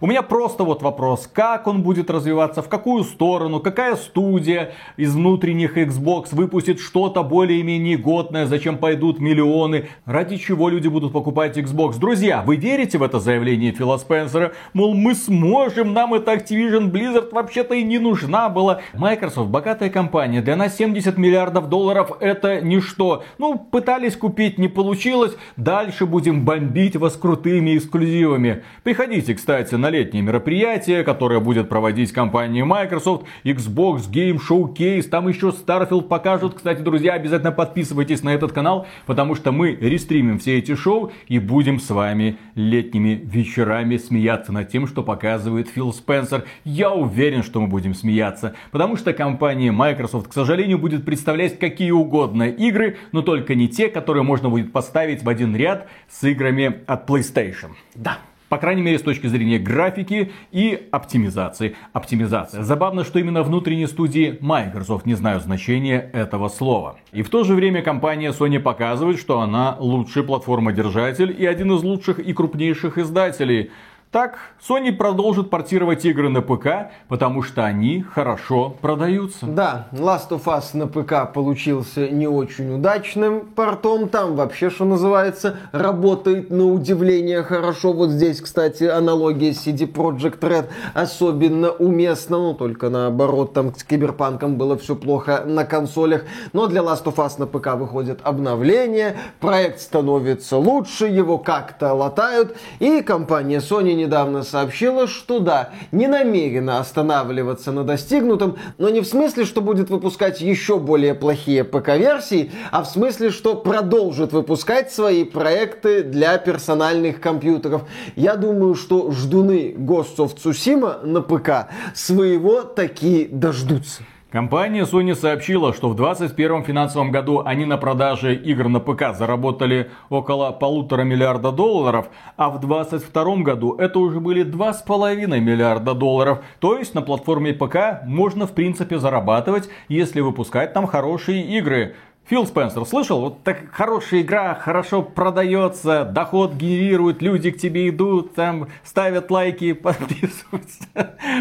У меня просто вот вопрос, как он будет развиваться, в какую сторону, какая студия из внутренних Xbox выпустит что-то более-менее годное, зачем пойдут миллионы, ради чего люди будут покупать Xbox. Друзья, вы верите в это заявление Фила Спенсера? Мол, мы сможем, нам это Activision Blizzard вообще-то и не нужна была. Microsoft богатая компания, для нас 70 миллиардов долларов это ничто. Ну, пытались купить, не получилось, дальше будем бомбить вас крутыми эксклюзивами. Приходите, кстати, на летнее мероприятие, которое будет проводить компания Microsoft, Xbox Game Showcase, там еще Starfield покажут. Кстати, друзья, обязательно подписывайтесь на этот канал, потому что мы рестримим все эти шоу и будем с вами летними вечерами смеяться над тем, что показывает Фил Спенсер. Я уверен, что мы будем смеяться, потому что компания Microsoft, к сожалению, будет представлять какие угодно игры, но только не те, которые можно будет поставить в один ряд с играми от PlayStation. Да. По крайней мере, с точки зрения графики и оптимизации. Оптимизация. Забавно, что именно внутренние студии Microsoft не знают значения этого слова. И в то же время компания Sony показывает, что она лучший платформодержатель и один из лучших и крупнейших издателей. Так, Sony продолжит портировать игры на ПК, потому что они хорошо продаются. Да, Last of Us на ПК получился не очень удачным портом. Там вообще, что называется, работает на удивление хорошо. Вот здесь, кстати, аналогия CD Projekt Red особенно уместна. Ну, только наоборот, там с Киберпанком было все плохо на консолях. Но для Last of Us на ПК выходит обновление, проект становится лучше, его как-то латают. И компания Sony недавно сообщила, что да, не намерена останавливаться на достигнутом, но не в смысле, что будет выпускать еще более плохие ПК-версии, а в смысле, что продолжит выпускать свои проекты для персональных компьютеров. Я думаю, что ждуны Ghost of на ПК своего таки дождутся. Компания Sony сообщила, что в 2021 финансовом году они на продаже игр на ПК заработали около полутора миллиарда долларов, а в 2022 году это уже были 2,5 миллиарда долларов. То есть на платформе ПК можно в принципе зарабатывать, если выпускать там хорошие игры. Фил Спенсер, слышал? Вот так хорошая игра, хорошо продается, доход генерирует, люди к тебе идут, там ставят лайки, *laughs* подписываются.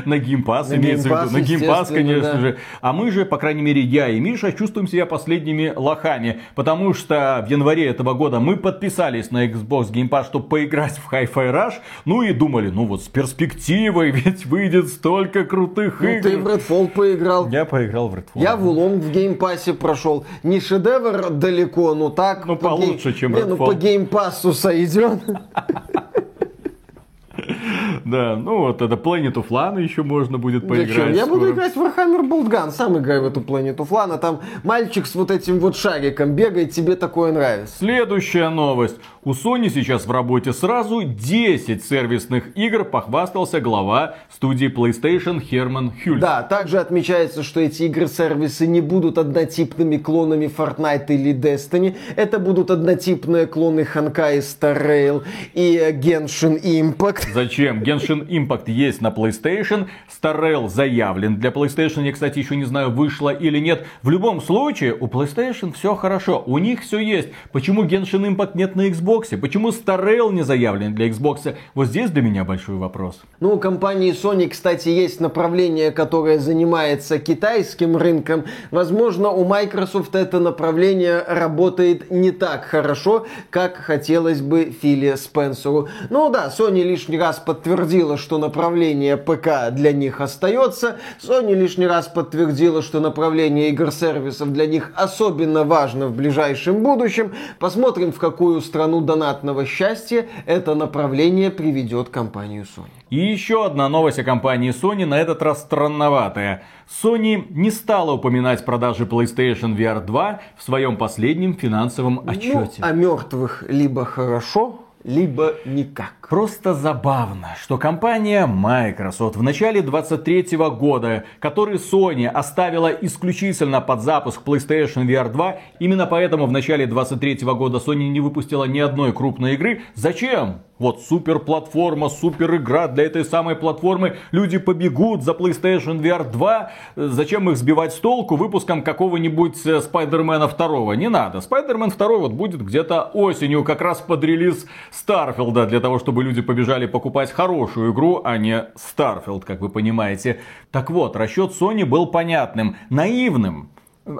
На Game Pass имеется в виду. На Game Pass, конечно да. же. А мы же, по крайней мере, я и Миша чувствуем себя последними лохами. Потому что в январе этого года мы подписались на Xbox Game Pass, чтобы поиграть в Hi-Fi Rush. Ну и думали, ну вот с перспективой, ведь выйдет столько крутых Ну, игр. ты в Redfall поиграл. Я поиграл в Redfall. Я в Wo Long в Game Pass е прошел. Не шедевр далеко, но так. Ну, по получше, чем Не, ну Redfall. по Game Pass у сойдет. *laughs* Да, ну вот это Planet of Lana еще можно будет поиграть. Зачем? Я буду играть в Warhammer Boltgun. Сам играю в эту планету Флана. Там мальчик с вот этим вот шариком бегает. Тебе такое нравится. Следующая новость. У Sony сейчас в работе сразу 10 сервисных игр, похвастался глава студии PlayStation Херман Хюльт. Да, также отмечается, что эти игры-сервисы не будут однотипными клонами Fortnite или Destiny. Это будут однотипные клоны Honkai Star Rail и Genshin Impact. Зачем? Genshin Impact есть на PlayStation, Star заявлен для PlayStation, я, кстати, еще не знаю, вышло или нет. В любом случае, у PlayStation все хорошо, у них все есть. Почему Genshin Impact нет на Xbox? Почему Star не заявлен для Xbox? Вот здесь для меня большой вопрос. Ну, у компании Sony, кстати, есть направление, которое занимается китайским рынком. Возможно, у Microsoft это направление работает не так хорошо, как хотелось бы Филе Спенсеру. Ну да, Sony лишний раз подтвердила, что направление ПК для них остается. Sony лишний раз подтвердила, что направление игр-сервисов для них особенно важно в ближайшем будущем. Посмотрим, в какую страну донатного счастья это направление приведет компанию Sony. И еще одна новость о компании Sony, на этот раз странноватая. Sony не стала упоминать продажи PlayStation VR 2 в своем последнем финансовом отчете. Ну, о мертвых либо хорошо, либо никак. Просто забавно, что компания Microsoft в начале 23 года, который Sony оставила исключительно под запуск PlayStation VR 2, именно поэтому в начале 23 года Sony не выпустила ни одной крупной игры. Зачем? Вот супер платформа, супер игра для этой самой платформы. Люди побегут за PlayStation VR 2. Зачем их сбивать с толку выпуском какого-нибудь Spider-Man а 2? Не надо. Spider-Man 2 вот будет где-то осенью, как раз под релиз Starfield а, для того, чтобы люди побежали покупать хорошую игру, а не Starfield, как вы понимаете. Так вот, расчет Sony был понятным, наивным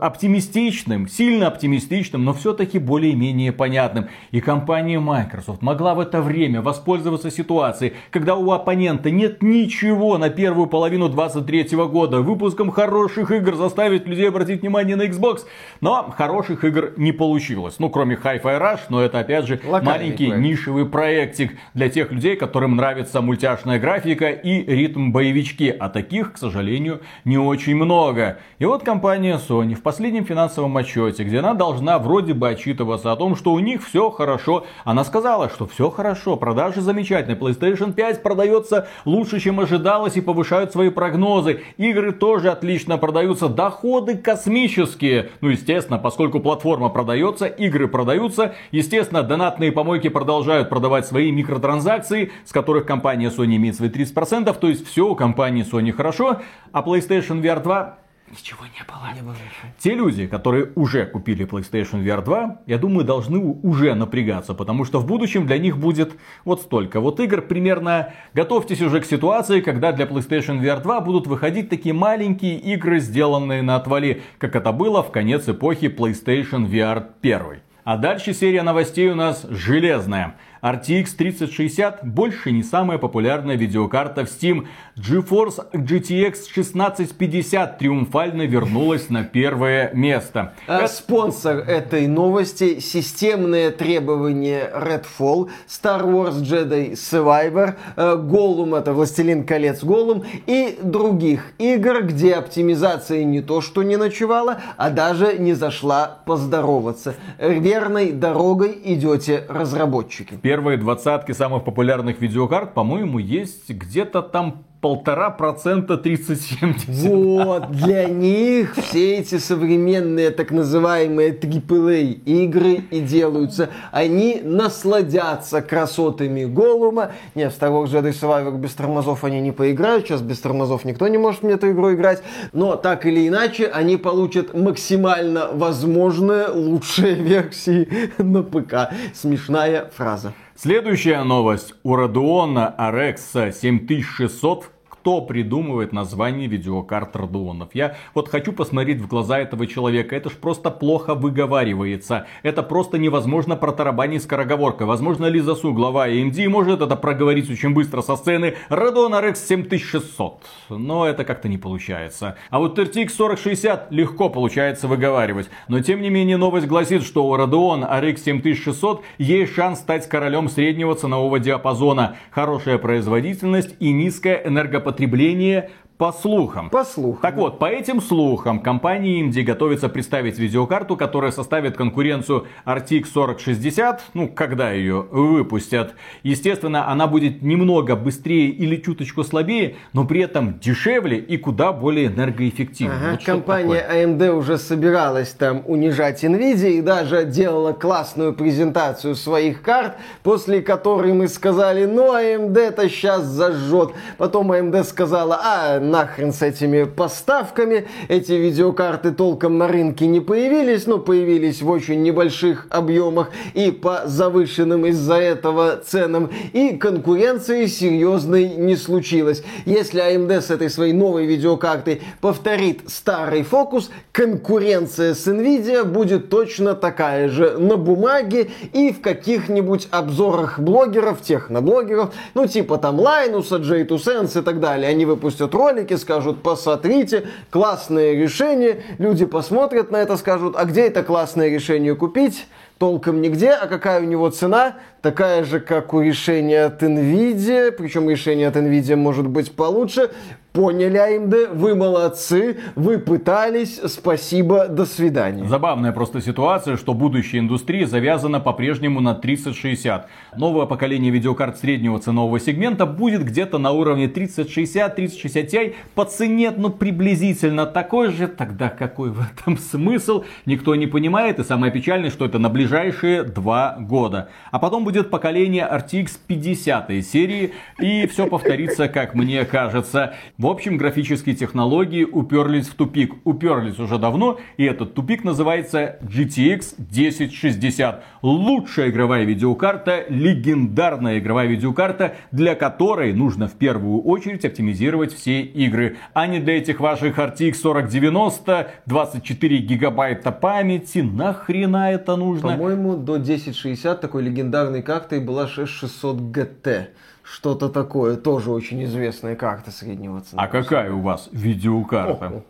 оптимистичным, сильно оптимистичным, но все-таки более-менее понятным. И компания Microsoft могла в это время воспользоваться ситуацией, когда у оппонента нет ничего на первую половину 23 года, выпуском хороших игр заставить людей обратить внимание на Xbox, но хороших игр не получилось. Ну, кроме Hi-Fi Rush, но это опять же Локальный маленький проект. нишевый проектик для тех людей, которым нравится мультяшная графика и ритм боевички, а таких, к сожалению, не очень много. И вот компания Sony в последнем финансовом отчете, где она должна вроде бы отчитываться о том, что у них все хорошо. Она сказала, что все хорошо, продажи замечательные. PlayStation 5 продается лучше, чем ожидалось и повышают свои прогнозы. Игры тоже отлично продаются, доходы космические. Ну, естественно, поскольку платформа продается, игры продаются. Естественно, донатные помойки продолжают продавать свои микротранзакции, с которых компания Sony имеет свои 30%. То есть все у компании Sony хорошо, а PlayStation VR 2 Ничего не было. Не было Те люди, которые уже купили PlayStation VR 2, я думаю, должны уже напрягаться, потому что в будущем для них будет вот столько вот игр. Примерно готовьтесь уже к ситуации, когда для PlayStation VR 2 будут выходить такие маленькие игры, сделанные на отвале, как это было в конец эпохи PlayStation VR 1. А дальше серия новостей у нас железная. RTX 3060 больше не самая популярная видеокарта в Steam. GeForce GTX 1650 триумфально вернулась на первое место. А спонсор этой новости системные требования Redfall, Star Wars Jedi Survivor, Голум это Властелин колец Голум и других игр, где оптимизация не то что не ночевала, а даже не зашла поздороваться. Верной дорогой идете разработчики первые двадцатки самых популярных видеокарт, по-моему, есть где-то там полтора процента 3070. Вот, для них все эти современные так называемые AAA игры и делаются. Они насладятся красотами Голума. Не, в Star Wars Jedi Survivor без тормозов они не поиграют. Сейчас без тормозов никто не может мне эту игру играть. Но так или иначе, они получат максимально возможные лучшие версии на ПК. Смешная фраза. Следующая новость. У Radeon RX 7600 кто придумывает название видеокарт Radeonов. Я вот хочу посмотреть в глаза этого человека. Это ж просто плохо выговаривается. Это просто невозможно протарабанить скороговоркой. Возможно ли Засу, глава AMD, может это проговорить очень быстро со сцены Radeon RX 7600. Но это как-то не получается. А вот RTX 4060 легко получается выговаривать. Но тем не менее новость гласит, что у Radeon RX 7600 есть шанс стать королем среднего ценового диапазона. Хорошая производительность и низкая энергопотребление потребление По слухам. По слухам. Так вот, по этим слухам, компания AMD готовится представить видеокарту, которая составит конкуренцию RTX 4060, ну, когда ее выпустят. Естественно, она будет немного быстрее или чуточку слабее, но при этом дешевле и куда более энергоэффективнее. Ага, Вот компания. AMD уже собиралась там унижать Nvidia и даже делала классную презентацию своих карт, после которой мы сказали, ну AMD-то сейчас зажжет. Потом AMD сказала, а нахрен с этими поставками, эти видеокарты толком на рынке не появились, но появились в очень небольших объемах и по завышенным из-за этого ценам, и конкуренции серьезной не случилось. Если AMD с этой своей новой видеокартой повторит старый фокус, конкуренция с Nvidia будет точно такая же на бумаге и в каких-нибудь обзорах блогеров, техноблогеров, ну типа там Лайнуса, J2 Sense и так далее. Они выпустят ролики, скажут, посмотрите, классное решение, люди посмотрят на это, скажут, а где это классное решение купить? Толком нигде, а какая у него цена? Такая же, как у решения от Nvidia, причем решение от Nvidia может быть получше. Поняли, AMD, вы молодцы, вы пытались, спасибо, до свидания. Забавная просто ситуация, что будущее индустрии завязано по-прежнему на 3060. Новое поколение видеокарт среднего ценового сегмента будет где-то на уровне 3060, 3060 Ti по цене, ну, приблизительно такой же. Тогда какой в этом *laughs* смысл? Никто не понимает. И самое печальное, что это на ближайшие два года. А потом будет поколение RTX 50 серии. И все повторится, как мне кажется. В общем, графические технологии уперлись в тупик. Уперлись уже давно, и этот тупик называется GTX 1060. Лучшая игровая видеокарта, легендарная игровая видеокарта, для которой нужно в первую очередь оптимизировать все игры, а не для этих ваших RTX 4090, 24 гигабайта памяти. Нахрена это нужно? По-моему, до 1060 такой легендарной картой была 6600 GT. Что-то такое, тоже очень известная карта среднего цены. А какая у вас видеокарта?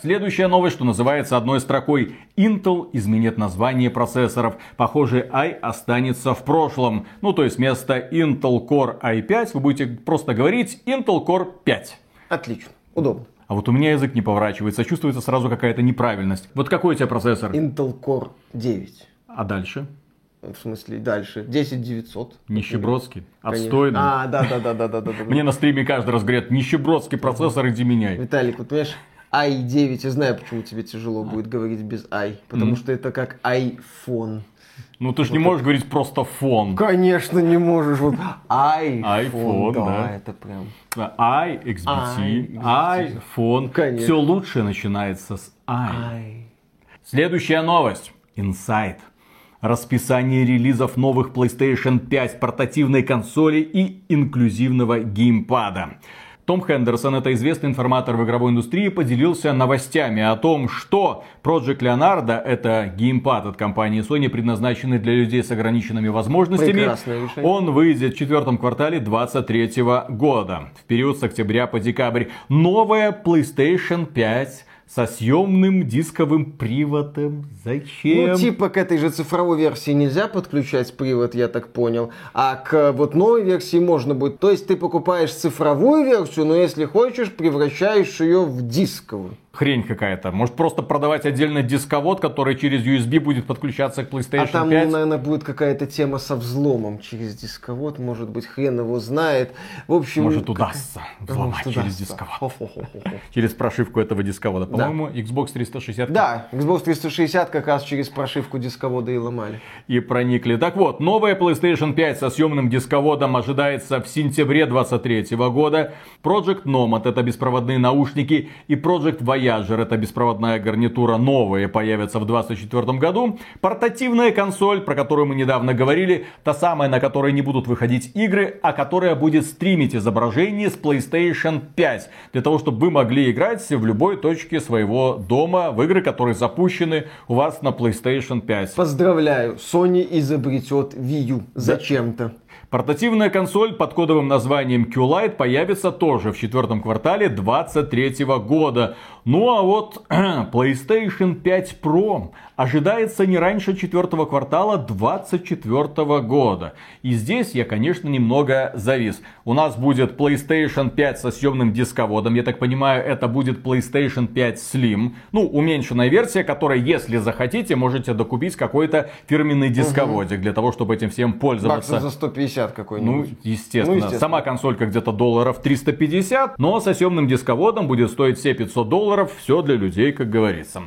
Следующая новость, что называется одной строкой. Intel изменит название процессоров. Похоже, i останется в прошлом. Ну, то есть вместо Intel Core i5 вы будете просто говорить Intel Core 5. Отлично, удобно. А вот у меня язык не поворачивается, чувствуется сразу какая-то неправильность. Вот какой у тебя процессор? Intel Core 9. А дальше? В смысле, дальше. 10900. Нищебродский? Конечно. Отстойный? А, да, да, да, да, да, да. Мне на стриме каждый раз говорят, нищебродский процессор, иди меняй. Виталик, вот понимаешь, i9, я знаю, почему тебе тяжело будет говорить без i. Потому что это как iPhone. Ну ты же не можешь говорить просто фон. Конечно, не можешь. Вот iPhone, да. это прям. i, XBT, iPhone. Все лучшее начинается с i. Следующая новость. Inside. Расписание релизов новых PlayStation 5, портативной консоли и инклюзивного геймпада. Том Хендерсон, это известный информатор в игровой индустрии, поделился новостями о том, что Project Leonardo, это геймпад от компании Sony, предназначенный для людей с ограниченными возможностями, он выйдет в четвертом квартале 2023 года, в период с октября по декабрь. Новая PlayStation 5 со съемным дисковым приводом. Зачем? Ну, типа к этой же цифровой версии нельзя подключать привод, я так понял. А к вот новой версии можно будет. То есть ты покупаешь цифровую версию, но если хочешь, превращаешь ее в дисковую. Хрень какая-то. Может просто продавать отдельно дисковод, который через USB будет подключаться к PlayStation А там, 5? ну, наверное, будет какая-то тема со взломом через дисковод. Может быть, хрен его знает. В общем... Может как- удастся взломать Может, через удастся. дисковод. Через прошивку этого дисковода. По-моему, Xbox 360 Да, Xbox 360 как раз через прошивку дисковода и ломали. и проникли. Так вот, новая PlayStation 5 со съемным дисководом ожидается в сентябре 2023 года. Project Nomad это беспроводные наушники и Project Voyager это беспроводная гарнитура новые появятся в 2024 году. Портативная консоль, про которую мы недавно говорили, та самая, на которой не будут выходить игры, а которая будет стримить изображение с PlayStation 5. Для того, чтобы вы могли играть в любой точке своего дома в игры, которые запущены у вас на PlayStation 5. Поздравляю, Sony изобретет Wii U. Зачем-то. Портативная консоль под кодовым названием Q-Lite появится тоже в четвертом квартале 2023 года. Ну а вот *clears throat* PlayStation 5 Pro ожидается не раньше четвертого квартала 2024 года. И здесь я, конечно, немного завис. У нас будет PlayStation 5 со съемным дисководом. Я так понимаю, это будет PlayStation 5 Slim. Ну, уменьшенная версия, которая, если захотите, можете докупить какой-то фирменный дисководик угу. для того, чтобы этим всем пользоваться. Баксов за 150 какой-нибудь. Ну, естественно. ну, естественно. Сама консолька где-то долларов 350, но со съемным дисководом будет стоить все 500 долларов долларов, все для людей, как говорится.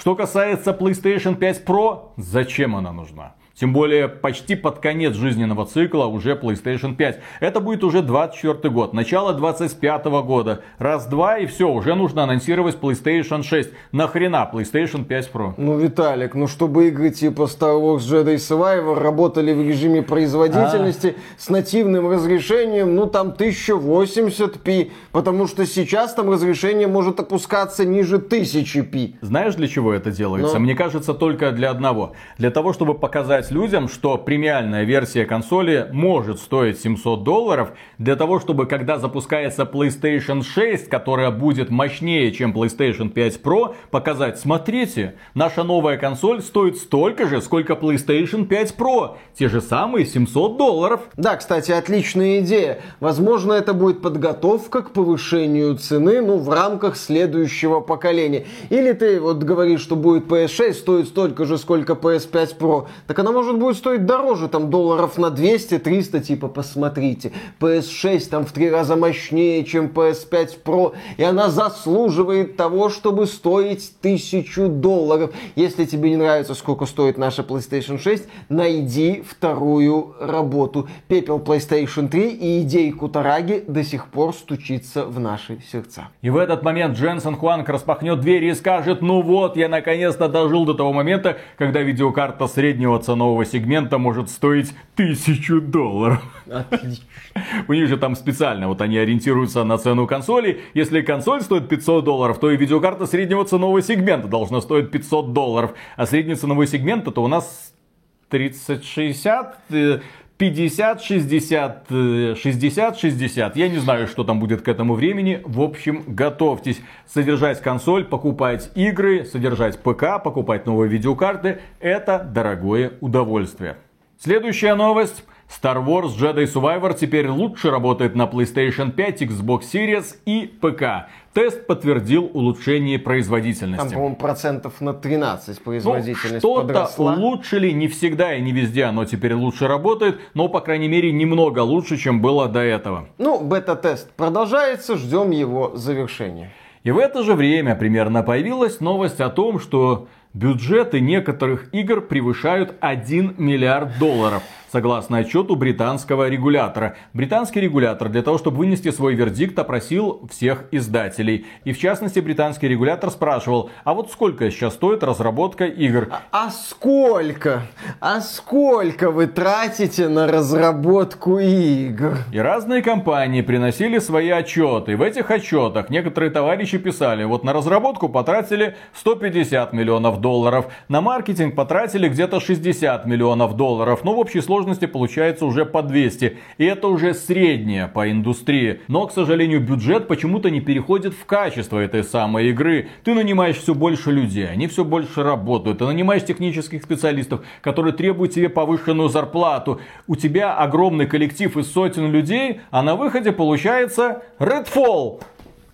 Что касается PlayStation 5 Pro, зачем она нужна? Тем более почти под конец жизненного цикла уже PlayStation 5. Это будет уже 24 год, начало 25 года. Раз-два и все, уже нужно анонсировать PlayStation 6. Нахрена PlayStation 5 Pro? Ну, Виталик, ну чтобы игры типа Star Wars Jedi Survivor работали в режиме производительности а. с нативным разрешением, ну там 1080p, потому что сейчас там разрешение может опускаться ниже 1000p. Знаешь, для чего это делается? Но... Мне кажется, только для одного. Для того, чтобы показать сказать людям, что премиальная версия консоли может стоить 700 долларов, для того, чтобы когда запускается PlayStation 6, которая будет мощнее, чем PlayStation 5 Pro, показать, смотрите, наша новая консоль стоит столько же, сколько PlayStation 5 Pro, те же самые 700 долларов. Да, кстати, отличная идея. Возможно, это будет подготовка к повышению цены, ну, в рамках следующего поколения. Или ты вот говоришь, что будет PS6 стоит столько же, сколько PS5 Pro, так она может будет стоить дороже, там долларов на 200-300, типа, посмотрите. PS6 там в три раза мощнее, чем PS5 Pro, и она заслуживает того, чтобы стоить тысячу долларов. Если тебе не нравится, сколько стоит наша PlayStation 6, найди вторую работу. Пепел PlayStation 3 и идейку Тараги до сих пор стучится в наши сердца. И в этот момент Дженсен Хуанг распахнет двери и скажет, ну вот, я наконец-то дожил до того момента, когда видеокарта среднего ценового нового сегмента может стоить тысячу долларов. Отлично. У них же там специально, вот они ориентируются на цену консоли. Если консоль стоит 500 долларов, то и видеокарта среднего ценового сегмента должна стоить 500 долларов. А средний ценовой сегмент это у нас 30-60, 50, 60, 60, 60. Я не знаю, что там будет к этому времени. В общем, готовьтесь содержать консоль, покупать игры, содержать ПК, покупать новые видеокарты. Это дорогое удовольствие. Следующая новость. Star Wars Jedi Survivor теперь лучше работает на PlayStation 5, Xbox Series и ПК. Тест подтвердил улучшение производительности. Там, по-моему, процентов на 13 производительность ну, что-то подросла. улучшили, не всегда и не везде оно теперь лучше работает, но, по крайней мере, немного лучше, чем было до этого. Ну, бета-тест продолжается, ждем его завершения. И в это же время примерно появилась новость о том, что бюджеты некоторых игр превышают 1 миллиард долларов согласно отчету британского регулятора. Британский регулятор для того, чтобы вынести свой вердикт, опросил всех издателей. И в частности, британский регулятор спрашивал, а вот сколько сейчас стоит разработка игр? А, а сколько? А сколько вы тратите на разработку игр? И разные компании приносили свои отчеты. В этих отчетах некоторые товарищи писали, вот на разработку потратили 150 миллионов долларов, на маркетинг потратили где-то 60 миллионов долларов. Ну, в общей сложности сложности получается уже по 200. И это уже среднее по индустрии. Но, к сожалению, бюджет почему-то не переходит в качество этой самой игры. Ты нанимаешь все больше людей, они все больше работают. Ты нанимаешь технических специалистов, которые требуют тебе повышенную зарплату. У тебя огромный коллектив из сотен людей, а на выходе получается Redfall.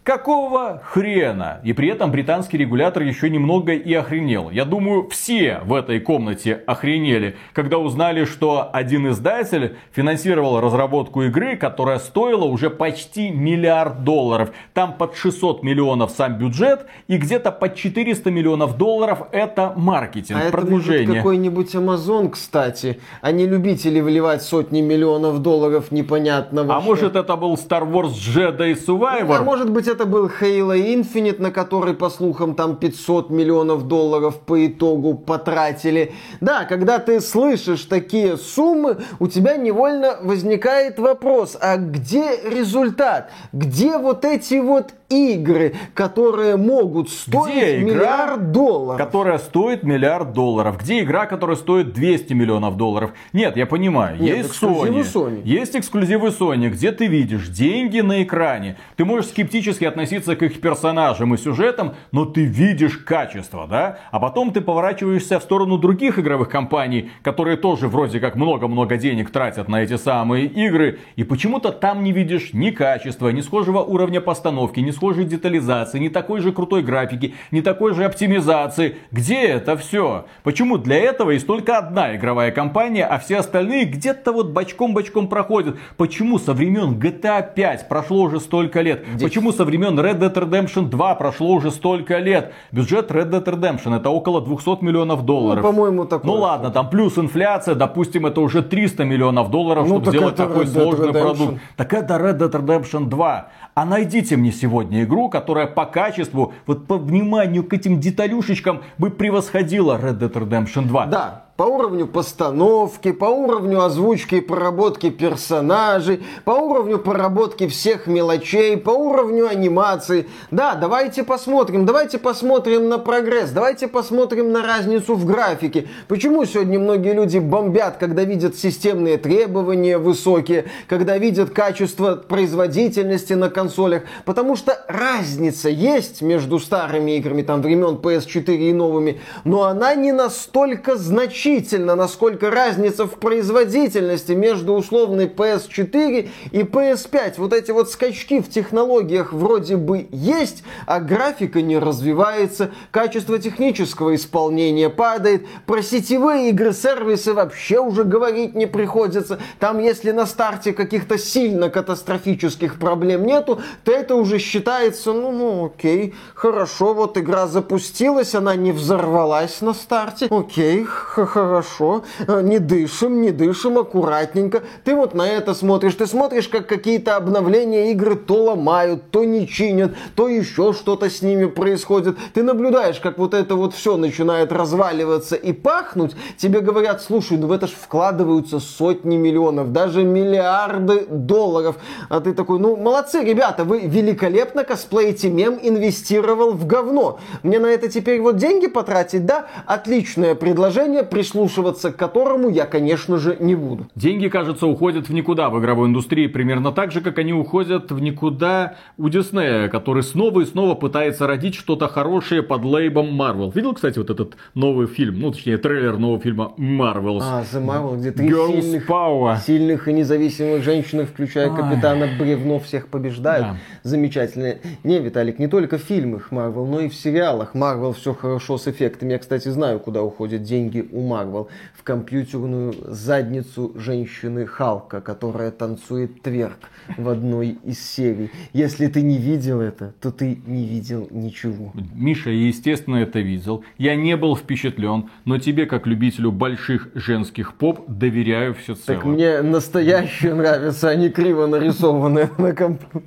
Какого хрена? И при этом британский регулятор еще немного и охренел. Я думаю, все в этой комнате охренели, когда узнали, что один издатель финансировал разработку игры, которая стоила уже почти миллиард долларов. Там под 600 миллионов сам бюджет и где-то под 400 миллионов долларов это маркетинг, а продвижение. это какой-нибудь Amazon, кстати. Они любители вливать сотни миллионов долларов непонятного. А может это был Star Wars Jedi Survivor? А может быть это был Halo Infinite, на который, по слухам, там 500 миллионов долларов по итогу потратили. Да, когда ты слышишь такие суммы, у тебя невольно возникает вопрос, а где результат? Где вот эти вот игры, которые могут стоить Где игра, миллиард долларов. которая стоит миллиард долларов? Где игра, которая стоит 200 миллионов долларов? Нет, я понимаю, Нет, есть эксклюзивы Sony, Sony. есть эксклюзивы Sony, где ты видишь деньги на экране. Ты можешь скептически относиться к их персонажам и сюжетам, но ты видишь качество, да? А потом ты поворачиваешься в сторону других игровых компаний, которые тоже вроде как много-много денег тратят на эти самые игры, и почему-то там не видишь ни качества, ни схожего уровня постановки, ни схожей детализации, ни такой же крутой графики, ни такой же оптимизации. Где это все? Почему для этого есть только одна игровая компания, а все остальные где-то вот бочком-бочком проходят? Почему со времен GTA 5 прошло уже столько лет? Почему со времен Red Dead Redemption 2 прошло уже столько лет? Бюджет Red Dead Redemption это около 200 миллионов долларов. Ну, по-моему, такое. Ну ладно, там плюс инфляция, допустим, это уже 300 миллионов долларов, Ну, чтобы так сделать такой Red Dead сложный Redemption. продукт. Так это Red Dead Redemption 2. А найдите мне сегодня игру, которая по качеству, вот по вниманию к этим деталюшечкам бы превосходила Red Dead Redemption 2. Да, по уровню постановки, по уровню озвучки и проработки персонажей, по уровню проработки всех мелочей, по уровню анимации. Да, давайте посмотрим, давайте посмотрим на прогресс, давайте посмотрим на разницу в графике. Почему сегодня многие люди бомбят, когда видят системные требования высокие, когда видят качество производительности на консолях? Потому что разница есть между старыми играми там времен PS4 и новыми, но она не настолько значительна, насколько разница в производительности между условной PS4 и PS5. Вот эти вот скачки в технологиях вроде бы есть, а графика не развивается, качество технического исполнения падает, про сетевые игры, сервисы вообще уже говорить не приходится. Там, если на старте каких-то сильно катастрофических проблем нету, то это уже считается, ну, ну, окей, хорошо, вот игра запустилась, она не взорвалась на старте, окей, х- хорошо, Э, не дышим, не дышим, аккуратненько. Ты вот на это смотришь, ты смотришь, как какие-то обновления игры то ломают, то не чинят, то еще что-то с ними происходит. Ты наблюдаешь, как вот это вот все начинает разваливаться и пахнуть. Тебе говорят, слушай, ну в это ж вкладываются сотни миллионов, даже миллиарды долларов. А ты такой, ну молодцы, ребята, вы великолепно косплеите мем, инвестировал в говно. Мне на это теперь вот деньги потратить, да? Отличное предложение, прислушиваться к которому я, конечно же, не буду. Деньги, кажется, уходят в никуда в игровой индустрии, примерно так же, как они уходят в никуда у Диснея, который снова и снова пытается родить что-то хорошее под лейбом Marvel. Видел, кстати, вот этот новый фильм, ну, точнее, трейлер нового фильма Marvels? А, The Marvel, где три Girls сильных, Power. сильных и независимых женщины, включая Ой. капитана Бревно, всех побеждают. Да. Замечательно. Не, Виталик, не только в фильмах Marvel, но и в сериалах. Marvel все хорошо с эффектами. Я, кстати, знаю, куда уходят деньги у Marvel. В компьютерную задницу женщины Халка, которая танцует тверк в одной из серий. Если ты не видел это, то ты не видел ничего. Миша, естественно, это видел. Я не был впечатлен, но тебе, как любителю больших женских поп, доверяю всецело. Так мне настоящие нравятся, а не криво нарисованные *laughs* на компьютере.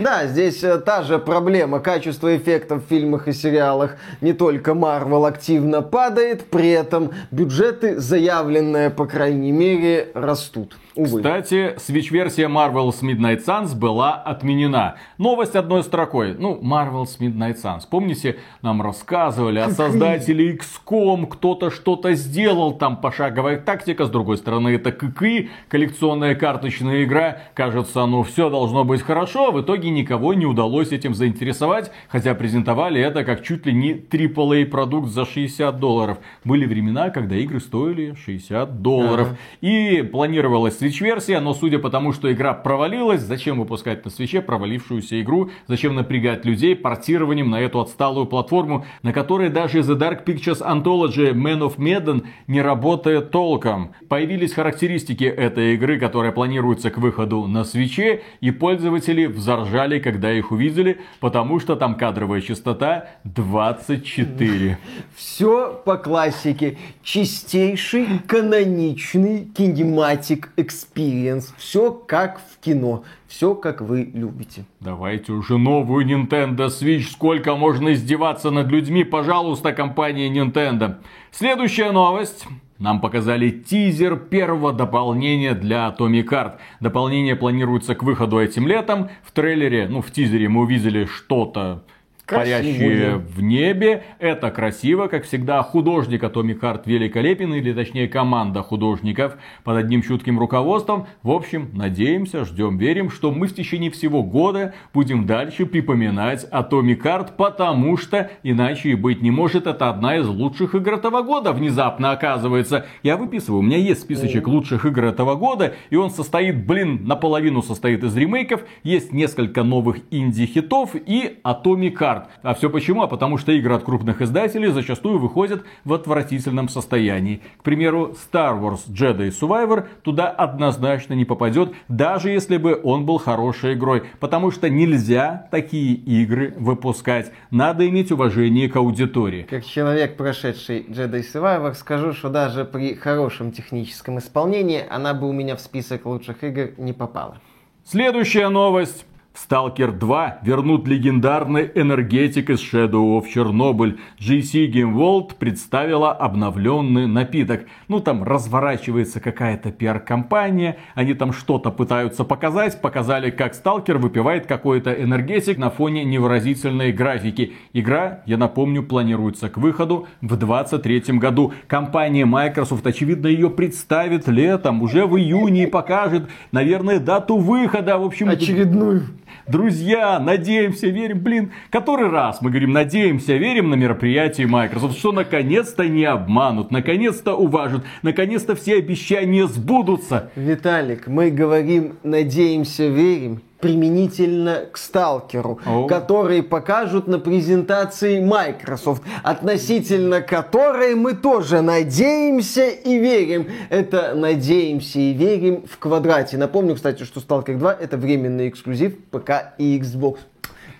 Да, здесь э, та же проблема. Качество эффектов в фильмах и сериалах не только Marvel активно падает, при этом бюджеты, заявленные, по крайней мере, растут. Увы. Кстати, Switch-версия Marvel's Midnight Suns была отменена. Новость одной строкой. Ну, Marvel's Midnight Suns. Помните, нам рассказывали о создателе XCOM, кто-то что-то сделал, там пошаговая тактика, с другой стороны это ККИ, коллекционная карточная игра. Кажется, ну все должно быть хорошо, а в итоге никого не удалось этим заинтересовать, хотя презентовали это как чуть ли не AAA продукт за 60 долларов. Были времена, когда игры стоили 60 долларов. И планировалась Switch-версия, но судя по тому, что игра провалилась, зачем выпускать на свече провалившуюся игру, зачем напрягать людей портированием на эту отсталую платформу, на которой даже The Dark Pictures Anthology Man of Medan не работает толком. Появились характеристики этой игры, которая планируется к выходу на свече, и пользователи взоржали, когда их увидели, потому что там кадровая частота 24. Все по классике. чистейший, каноничный кинематик experience. Все как в кино. Все как вы любите. Давайте уже новую Nintendo Switch. Сколько можно издеваться над людьми? Пожалуйста, компания Nintendo. Следующая новость. Нам показали тизер первого дополнения для Atomic Heart. Дополнение планируется к выходу этим летом. В трейлере, ну в тизере мы увидели что-то парящие в небе. Это красиво, как всегда. Художник Atomic Heart великолепен, или точнее команда художников под одним чутким руководством. В общем, надеемся, ждем, верим, что мы в течение всего года будем дальше припоминать Atomic Heart, потому что иначе и быть не может. Это одна из лучших игр этого года, внезапно оказывается. Я выписываю, у меня есть списочек лучших игр этого года, и он состоит, блин, наполовину состоит из ремейков. Есть несколько новых инди-хитов и Atomic Heart карт. А все почему? А потому что игры от крупных издателей зачастую выходят в отвратительном состоянии. К примеру, Star Wars Jedi Survivor туда однозначно не попадет, даже если бы он был хорошей игрой. Потому что нельзя такие игры выпускать. Надо иметь уважение к аудитории. Как человек, прошедший Jedi Survivor, скажу, что даже при хорошем техническом исполнении она бы у меня в список лучших игр не попала. Следующая новость. Сталкер 2 вернут легендарный энергетик из Shadow of Chernobyl. GC Game World представила обновленный напиток. Ну там разворачивается какая-то пиар-компания, они там что-то пытаются показать. Показали, как Сталкер выпивает какой-то энергетик на фоне невыразительной графики. Игра, я напомню, планируется к выходу в 2023 году. Компания Microsoft, очевидно, ее представит летом, уже в июне покажет, наверное, дату выхода. В общем, очередную. Друзья, надеемся, верим, блин, который раз мы говорим, надеемся, верим на мероприятие Microsoft, что наконец-то не обманут, наконец-то уважат, наконец-то все обещания сбудутся. Виталик, мы говорим, надеемся, верим, применительно к Сталкеру, oh. которые покажут на презентации Microsoft, относительно которой мы тоже надеемся и верим. Это надеемся и верим в квадрате. Напомню, кстати, что Stalker 2 это временный эксклюзив ПК и Xbox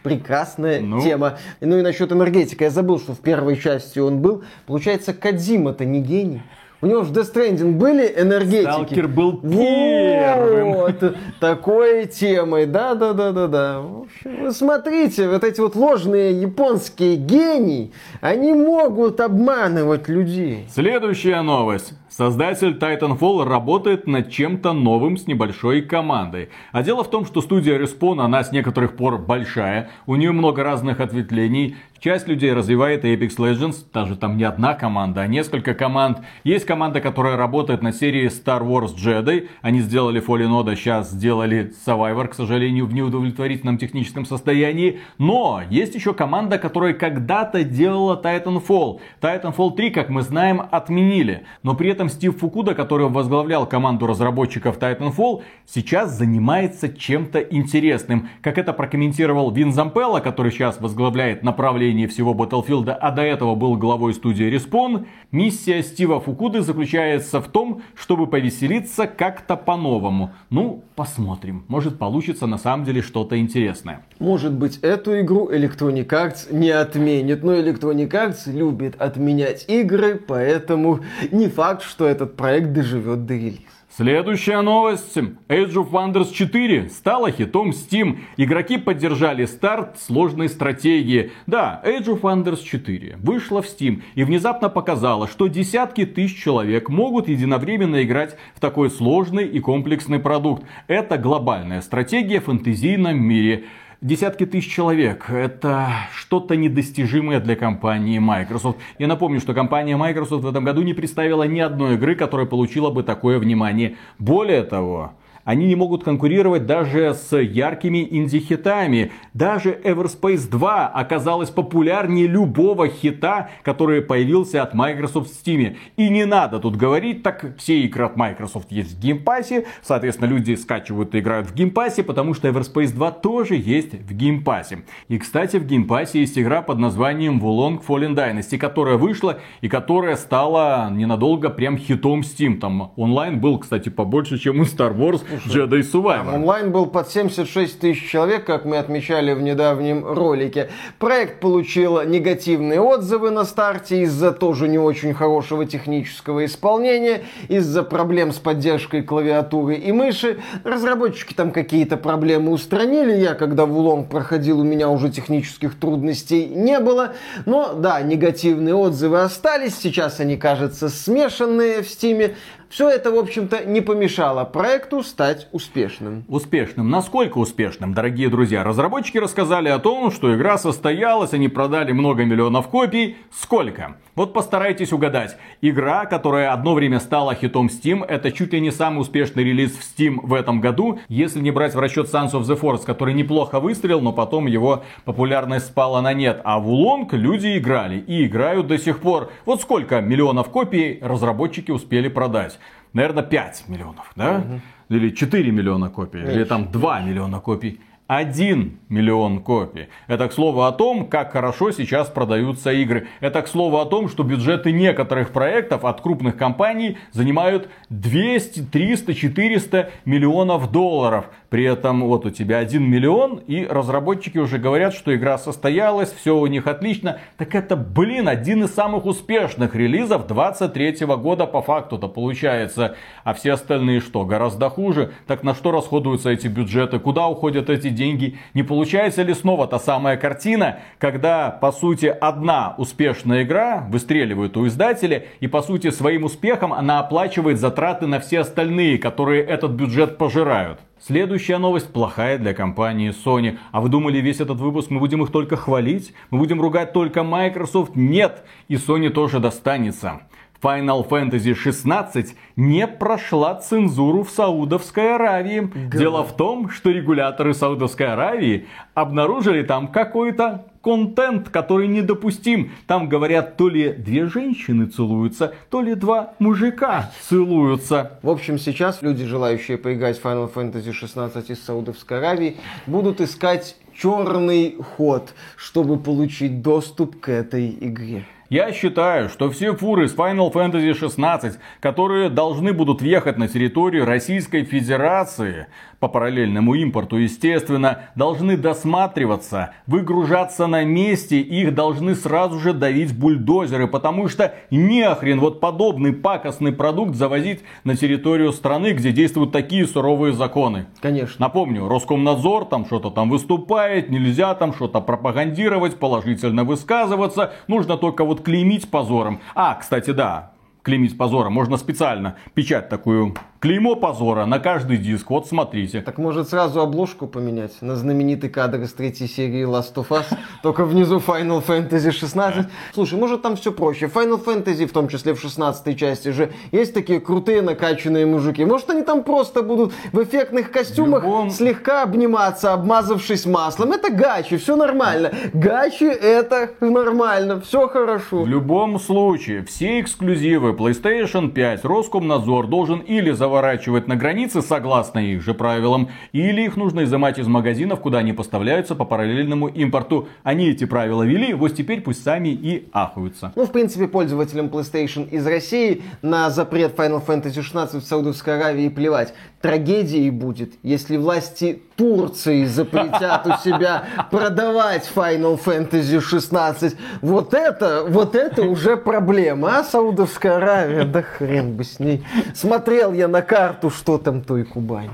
прекрасная ну. тема. Ну и насчет энергетика. Я забыл, что в первой части он был. Получается, Кадзима-то не гений. У него в Death Stranding были энергетики. Сталкер был первым. Вот, такой темой. Да, да, да, да, да. В общем, вы смотрите, вот эти вот ложные японские гении, они могут обманывать людей. Следующая новость. Создатель Titanfall работает над чем-то новым с небольшой командой. А дело в том, что студия Respawn, она с некоторых пор большая, у нее много разных ответвлений. Часть людей развивает Apex Legends, даже там не одна команда, а несколько команд. Есть команда, которая работает на серии Star Wars Jedi. Они сделали Fallen Order, сейчас сделали Survivor, к сожалению, в неудовлетворительном техническом состоянии. Но есть еще команда, которая когда-то делала Titanfall. Titanfall 3, как мы знаем, отменили. Но при этом Стив Фукуда, который возглавлял команду разработчиков Titanfall, сейчас занимается чем-то интересным. Как это прокомментировал Вин Зампелло, который сейчас возглавляет направление всего Battlefield, а до этого был главой студии Respawn, миссия Стива Фукуды заключается в том, чтобы повеселиться как-то по-новому. Ну, посмотрим. Может получится на самом деле что-то интересное. Может быть, эту игру Electronic Arts не отменит, но Electronic Arts любит отменять игры, поэтому не факт, что этот проект доживет до релиза. Следующая новость. Age of Wonders 4 стала хитом Steam. Игроки поддержали старт сложной стратегии. Да, Age of Wonders 4 вышла в Steam и внезапно показала, что десятки тысяч человек могут единовременно играть в такой сложный и комплексный продукт. Это глобальная стратегия в фэнтезийном мире десятки тысяч человек. Это что-то недостижимое для компании Microsoft. Я напомню, что компания Microsoft в этом году не представила ни одной игры, которая получила бы такое внимание. Более того, они не могут конкурировать даже с яркими инди-хитами. Даже Everspace 2 оказалась популярнее любого хита, который появился от Microsoft в Steam. И не надо тут говорить, так все игры от Microsoft есть в Game Pass е. Соответственно, люди скачивают и играют в Game Pass е, потому что Everspace 2 тоже есть в Game Pass е. И, кстати, в Game Pass е есть игра под названием Wo Long Fallen Dynasty, которая вышла и которая стала ненадолго прям хитом Steam. Там онлайн был, кстати, побольше, чем у Star Wars Jedi Survivor. Онлайн был под 76 тысяч человек, как мы отмечали в недавнем ролике. Проект получил негативные отзывы на старте из-за тоже не очень хорошего технического исполнения, из-за проблем с поддержкой клавиатуры и мыши. Разработчики там какие-то проблемы устранили. Я, когда в Wo Long проходил, у меня уже технических трудностей не было. Но да, негативные отзывы остались. Сейчас они, кажется, смешанные в Steam е. Все это, в общем-то, не помешало проекту стать успешным. Успешным. Насколько успешным, дорогие друзья? Разработчики рассказали о том, что игра состоялась, они продали много миллионов копий. Сколько? Вот постарайтесь угадать. Игра, которая одно время стала хитом Steam, это чуть ли не самый успешный релиз в Steam в этом году, если не брать в расчет Sons of the Force, который неплохо выстрелил, но потом его популярность спала на нет. А в Улонг люди играли и играют до сих пор. Вот сколько миллионов копий разработчики успели продать? Наверное, 5 миллионов, да? Угу. Или 4 миллиона копий, Меньше. или там 2 миллиона копий. 1 миллион копий. Это к слову о том, как хорошо сейчас продаются игры. Это к слову о том, что бюджеты некоторых проектов от крупных компаний занимают 200, 300, 400 миллионов долларов. При этом вот у тебя 1 миллион, и разработчики уже говорят, что игра состоялась, все у них отлично. Так это, блин, один из самых успешных релизов 23 года по факту-то получается. А все остальные что, гораздо хуже? Так на что расходуются эти бюджеты? Куда уходят эти деньги? Не получается ли снова та самая картина, когда, по сути, одна успешная игра выстреливает у издателя, и, по сути, своим успехом она оплачивает затраты на все остальные, которые этот бюджет пожирают? Следующая новость плохая для компании Sony. А вы думали, весь этот выпуск мы будем их только хвалить? Мы будем ругать только Microsoft? Нет! И Sony тоже достанется. Final Fantasy 16 не прошла цензуру в Саудовской Аравии. Да. Дело в том, что регуляторы Саудовской Аравии обнаружили там какой-то контент, который недопустим. Там говорят, то ли две женщины целуются, то ли два мужика целуются. В общем, сейчас люди, желающие поиграть в Final Fantasy 16 из Саудовской Аравии, будут искать черный ход, чтобы получить доступ к этой игре. Я считаю, что все фуры с Final Fantasy 16, которые должны будут въехать на территорию Российской Федерации, по параллельному импорту, естественно, должны досматриваться, выгружаться на месте, их должны сразу же давить бульдозеры, потому что нехрен вот подобный пакостный продукт завозить на территорию страны, где действуют такие суровые законы. Конечно. Напомню, Роскомнадзор там что-то там выступает, нельзя там что-то пропагандировать, положительно высказываться, нужно только вот клеймить позором. А, кстати, да, клеймить позором можно специально печать такую Клеймо позора на каждый диск. Вот смотрите. Так может сразу обложку поменять на знаменитый кадр из третьей серии Last of Us, только внизу Final Fantasy 16. Слушай, может там все проще. Final Fantasy, в том числе в 16 части же, есть такие крутые накачанные мужики. Может они там просто будут в эффектных костюмах любом... слегка обниматься, обмазавшись маслом. Это гачи, все нормально. Гачи это нормально, все хорошо. В любом случае, все эксклюзивы PlayStation 5 Роскомнадзор должен или заворачивать на границе согласно их же правилам, или их нужно изымать из магазинов, куда они поставляются по параллельному импорту. Они эти правила вели, вот теперь пусть сами и ахаются. Ну, в принципе, пользователям PlayStation из России на запрет Final Fantasy 16 в Саудовской Аравии плевать. Трагедией будет, если власти Турции запретят у себя продавать Final Fantasy 16. Вот это, вот это уже проблема. А Саудовская Аравия, да хрен бы с ней. Смотрел я на карту, что там той Кубань.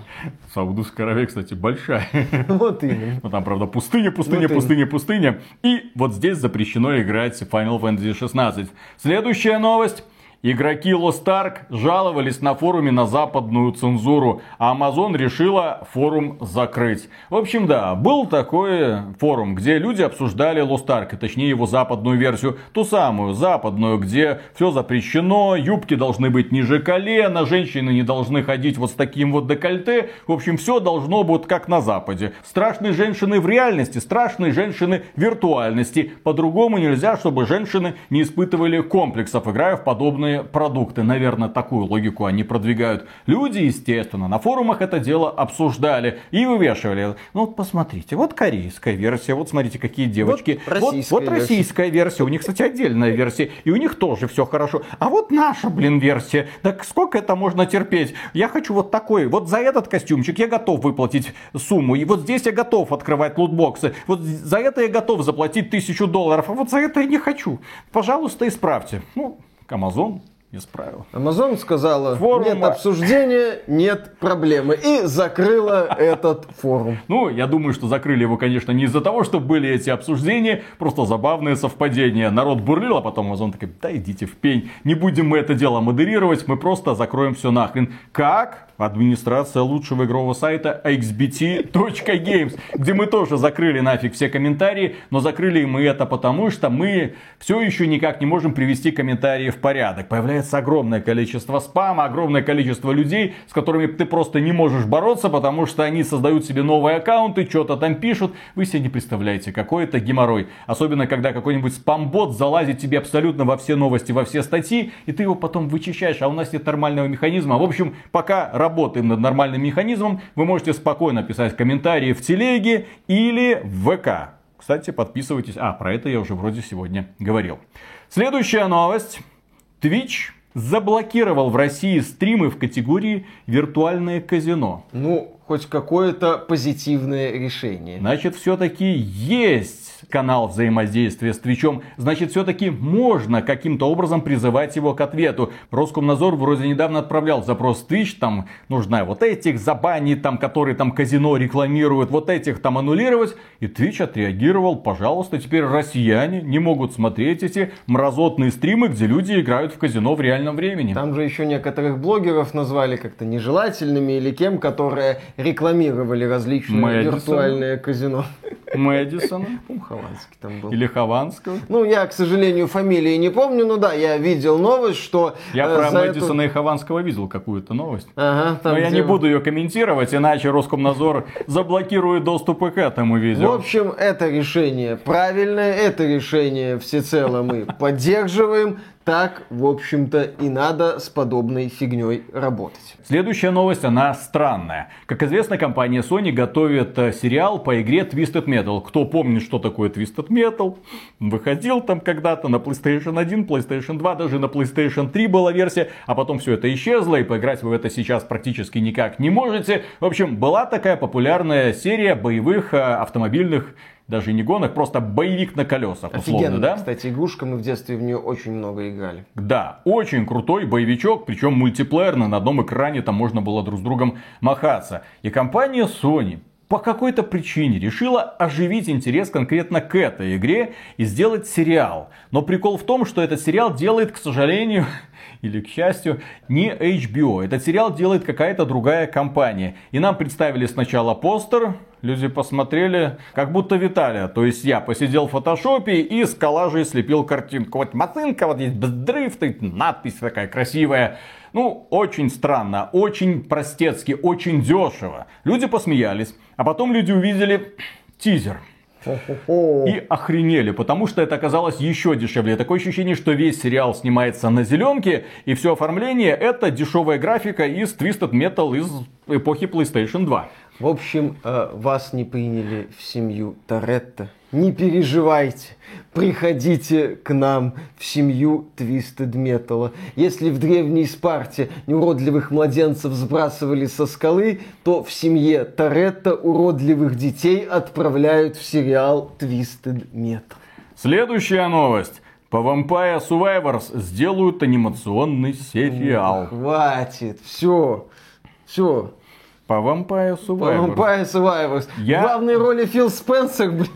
Саудовская Аравия, кстати, большая. Вот именно. Ну, там, правда, пустыня, пустыня, вот пустыня, пустыня. И вот здесь запрещено играть Final Fantasy 16. Следующая новость. Игроки Lost Ark жаловались на форуме на западную цензуру, а Amazon решила форум закрыть. В общем, да, был такой форум, где люди обсуждали Lost Ark, точнее его западную версию, ту самую западную, где все запрещено, юбки должны быть ниже колена, женщины не должны ходить вот с таким вот декольте. В общем, все должно быть как на Западе. Страшные женщины в реальности, страшные женщины в виртуальности. По-другому нельзя, чтобы женщины не испытывали комплексов, играя в подобные качественные продукты. Наверное, такую логику они продвигают. Люди, естественно, на форумах это дело обсуждали и вывешивали. Ну вот посмотрите, вот корейская версия, вот смотрите, какие девочки. Вот Вот, российская вот российская версия. У них, кстати, отдельная версия. И у них тоже все хорошо. А вот наша, блин, версия. Так сколько это можно терпеть? Я хочу вот такой. Вот за этот костюмчик я готов выплатить сумму. И вот здесь я готов открывать лутбоксы. Вот за это я готов заплатить тысячу долларов. А вот за это я не хочу. Пожалуйста, исправьте. Ну, Amazon исправил. Amazon сказала, Форум, нет обсуждения, нет проблемы. И закрыла этот форум. Ну, я думаю, что закрыли его, конечно, не из-за того, что были эти обсуждения, просто забавные совпадения. Народ бурлил, а потом Amazon такой, да идите в пень, не будем мы это дело модерировать, мы просто закроем все нахрен. Как? Администрация лучшего игрового сайта xbt.games, где мы тоже закрыли нафиг все комментарии, но закрыли мы это потому, что мы все еще никак не можем привести комментарии в порядок. Появляется огромное количество спама, огромное количество людей, с которыми ты просто не можешь бороться, потому что они создают себе новые аккаунты, что-то там пишут. Вы себе не представляете, какой это геморрой. Особенно, когда какой-нибудь спамбот залазит тебе абсолютно во все новости, во все статьи, и ты его потом вычищаешь, а у нас нет нормального механизма. В общем, пока работаем над нормальным механизмом, вы можете спокойно писать комментарии в телеге или в ВК. Кстати, подписывайтесь. А, про это я уже вроде сегодня говорил. Следующая новость. Twitch заблокировал в России стримы в категории «Виртуальное казино». Ну, хоть какое-то позитивное решение. Значит, все-таки есть канал взаимодействия с Твичом. Значит, все-таки можно каким-то образом призывать его к ответу. Роскомнадзор вроде недавно отправлял запрос Twitch, там нужно вот этих забанить, там, которые там казино рекламируют, вот этих там аннулировать. И Twitch отреагировал, пожалуйста, теперь россияне не могут смотреть эти мразотные стримы, где люди играют в казино в реальном времени. Там же еще некоторых блогеров назвали как-то нежелательными или кем, которые рекламировали различные Мэдисон. виртуальные казино. Мэдисона По-моему, Хованский там был. или Хованского. Ну, я, к сожалению, фамилии не помню, но да, я видел новость, что... Я э, про за эту- Мэдисона и Хованского видел какую-то новость. Ага, там Но я где- не буду ее комментировать, иначе Роскомнадзор заблокирует доступы к этому В видео. общем, это решение правильное, это решение всецело мы поддерживаем. Так, в общем-то, и надо с подобной фигней работать. Следующая новость, она странная. Как известно, компания Sony готовит э, сериал по игре Twisted Metal. Кто помнит, что такое Twisted Metal? Выходил там когда-то на PlayStation 1, PlayStation 2, даже на PlayStation 3 была версия, а потом все это исчезло, и поиграть вы в это сейчас практически никак не можете. В общем, была такая популярная серия боевых э, автомобильных даже не гонок, просто боевик на колесах, условно, Офигенно, да? кстати, игрушка, мы в детстве в нее очень много играли. Да, очень крутой боевичок, причем мультиплеерный, на одном экране там можно было друг с другом махаться. И компания Sony по какой-то причине решила оживить интерес конкретно к этой игре и сделать сериал. Но прикол в том, что этот сериал делает, к сожалению, *laughs* или к счастью, не HBO. Этот сериал делает какая-то другая компания. И нам представили сначала постер, люди посмотрели, как будто Виталия. То есть я посидел в фотошопе и с коллажей слепил картинку. Вот машинка, вот есть и надпись такая красивая. Ну, очень странно, очень простецки, очень дешево. Люди посмеялись, а потом люди увидели тизер. И охренели, потому что это оказалось еще дешевле. Такое ощущение, что весь сериал снимается на зеленке, и все оформление это дешевая графика из Twisted Metal из эпохи PlayStation 2. В общем, э, вас не приняли в семью Торетто. Не переживайте, приходите к нам в семью Twisted Metal. Если в древней Спарте неуродливых младенцев сбрасывали со скалы, то в семье Торетто уродливых детей отправляют в сериал Twisted Metal. Следующая новость. По Vampire Survivors сделают анимационный сериал. Хватит, все, все. По Vampire Survivors. Vampire Survivors. Я- В главной роли Фил Спенсер, блин.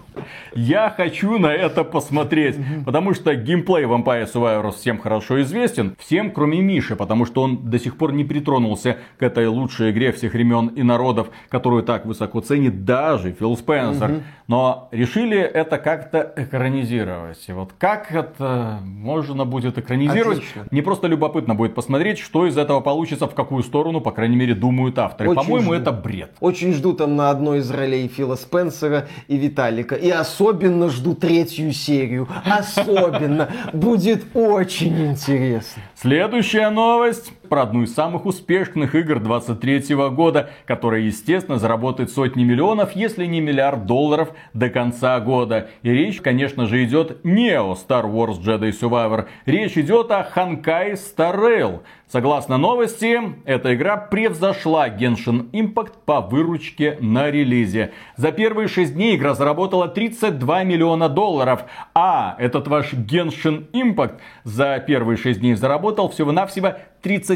Я хочу на это посмотреть, потому что геймплей Vampire Survivors всем хорошо известен, всем кроме Миши, потому что он до сих пор не притронулся к этой лучшей игре всех времен и народов, которую так высоко ценит даже Фил Спенсер. Но решили это как-то экранизировать. И вот как это можно будет экранизировать? Отлично. Мне просто любопытно будет посмотреть, что из этого получится, в какую сторону, по крайней мере, думают авторы. По-моему, это бред. Очень жду там на одной из ролей Фила Спенсера и Виталика. И особенно жду третью серию. Особенно. Будет очень интересно. Следующая новость про одну из самых успешных игр 23 года, которая, естественно, заработает сотни миллионов, если не миллиард долларов до конца года. И речь, конечно же, идет не о Star Wars Jedi Survivor. Речь идет о Hankai Star Rail. Согласно новости, эта игра превзошла Genshin Impact по выручке на релизе. За первые 6 дней игра заработала 32 миллиона долларов, а этот ваш Genshin Impact за первые 6 дней заработал всего-навсего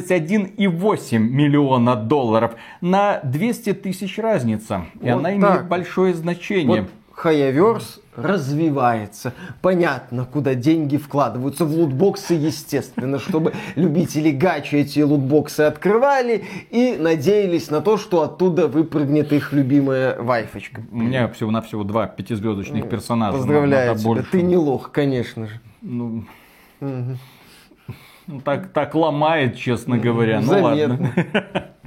31,8 миллиона долларов. На 200 тысяч разница. И Вот она так. имеет большое значение. Вот Хаяверс развивается. Понятно, куда деньги вкладываются. В лутбоксы, естественно, чтобы любители гачи эти лутбоксы открывали и надеялись на то, что оттуда выпрыгнет их любимая вайфочка. У меня всего-навсего два пятизвездочных персонажа. Поздравляю тебя. больше. Ты не лох, конечно же. Ну, ну, так, так ломает, честно говоря. Ну Заметно. ладно. *laughs*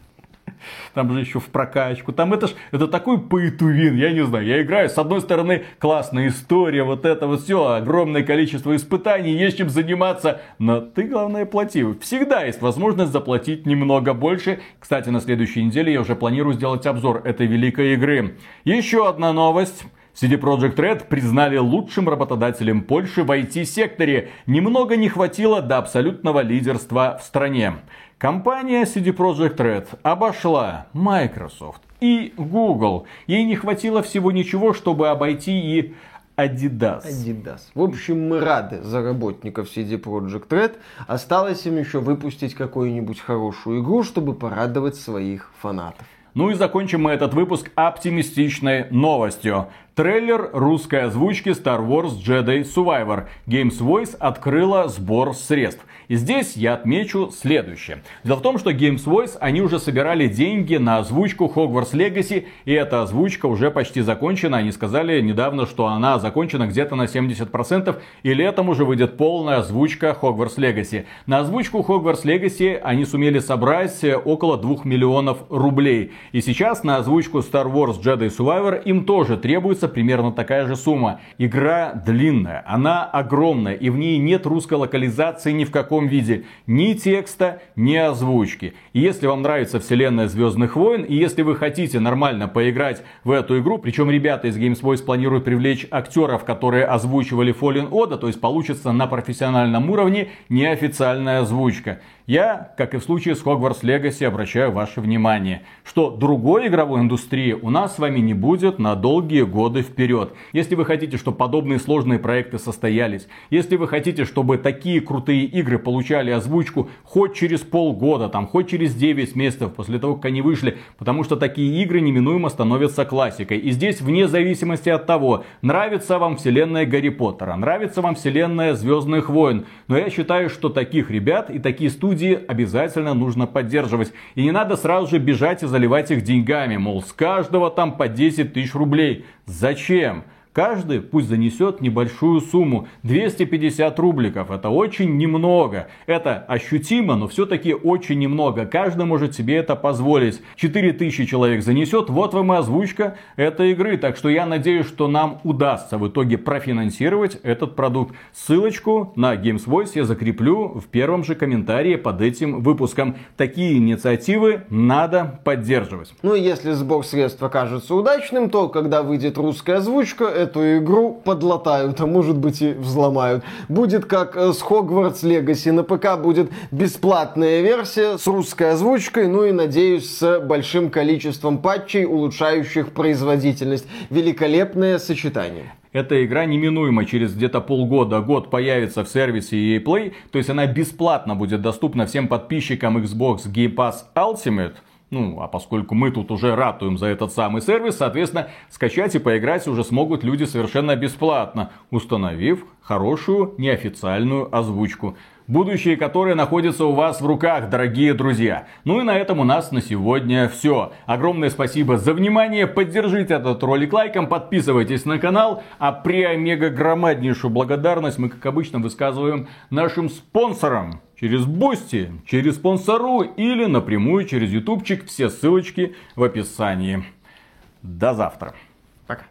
Там же еще в прокачку. Там это ж, это такой пейтувин, я не знаю. Я играю, с одной стороны, классная история, вот это вот все, огромное количество испытаний, есть чем заниматься. Но ты, главное, плати. Всегда есть возможность заплатить немного больше. Кстати, на следующей неделе я уже планирую сделать обзор этой великой игры. Еще одна новость. CD Projekt Red признали лучшим работодателем Польши в IT-секторе. Немного не хватило до абсолютного лидерства в стране. Компания CD Projekt Red обошла Microsoft и Google. Ей не хватило всего ничего, чтобы обойти и Adidas. Adidas. В общем, мы рады за работников CD Projekt Red. Осталось им еще выпустить какую-нибудь хорошую игру, чтобы порадовать своих фанатов. Ну и закончим мы этот выпуск оптимистичной новостью. Трейлер русской озвучки Star Wars Jedi Survivor. Games Voice открыла сбор средств. И здесь я отмечу следующее. Дело в том, что Games Voice, они уже собирали деньги на озвучку Hogwarts Legacy, и эта озвучка уже почти закончена. Они сказали недавно, что она закончена где-то на 70%, и летом уже выйдет полная озвучка Hogwarts Legacy. На озвучку Hogwarts Legacy они сумели собрать э, около 2 миллионов рублей. И сейчас на озвучку Star Wars Jedi Survivor им тоже требуется примерно такая же сумма. Игра длинная, она огромная, и в ней нет русской локализации ни в каком виде. Ни текста, ни озвучки. И если вам нравится вселенная Звездных войн, и если вы хотите нормально поиграть в эту игру, причем ребята из Games Voice планируют привлечь актеров, которые озвучивали Fallen Order, то есть получится на профессиональном уровне неофициальная озвучка. Я, как и в случае с Hogwarts Legacy, обращаю ваше внимание, что другой игровой индустрии у нас с вами не будет на долгие годы вперед. Если вы хотите, чтобы подобные сложные проекты состоялись, если вы хотите, чтобы такие крутые игры получали озвучку хоть через полгода, там, хоть через 9 месяцев после того, как они вышли, потому что такие игры неминуемо становятся классикой. И здесь, вне зависимости от того, нравится вам вселенная Гарри Поттера, нравится вам вселенная Звездных войн, но я считаю, что таких ребят и такие студии обязательно нужно поддерживать. И не надо сразу же бежать и заливать их деньгами, мол, с каждого там по 10 тысяч рублей. Зачем? Каждый пусть занесет небольшую сумму. 250 рубликов. Это очень немного. Это ощутимо, но все-таки очень немного. Каждый может себе это позволить. 4000 человек занесет. Вот вам и озвучка этой игры. Так что я надеюсь, что нам удастся в итоге профинансировать этот продукт. Ссылочку на Games Voice я закреплю в первом же комментарии под этим выпуском. Такие инициативы надо поддерживать. Ну и если сбор средств окажется удачным, то когда выйдет русская озвучка, эту игру подлатают, а может быть и взломают. Будет как э, с Hogwarts Legacy. На ПК будет бесплатная версия с русской озвучкой, ну и, надеюсь, с большим количеством патчей, улучшающих производительность. Великолепное сочетание. Эта игра неминуемо через где-то полгода, год появится в сервисе EA Play, то есть она бесплатно будет доступна всем подписчикам Xbox Game Pass Ultimate. Ну, а поскольку мы тут уже ратуем за этот самый сервис, соответственно, скачать и поиграть уже смогут люди совершенно бесплатно, установив хорошую неофициальную озвучку. Будущее, которое находится у вас в руках, дорогие друзья. Ну и на этом у нас на сегодня все. Огромное спасибо за внимание. Поддержите этот ролик лайком, подписывайтесь на канал. А при омега громаднейшую благодарность мы, как обычно, высказываем нашим спонсорам. Через Boosty, через спонсору или напрямую через ютубчик. Все ссылочки в описании. До завтра. Пока.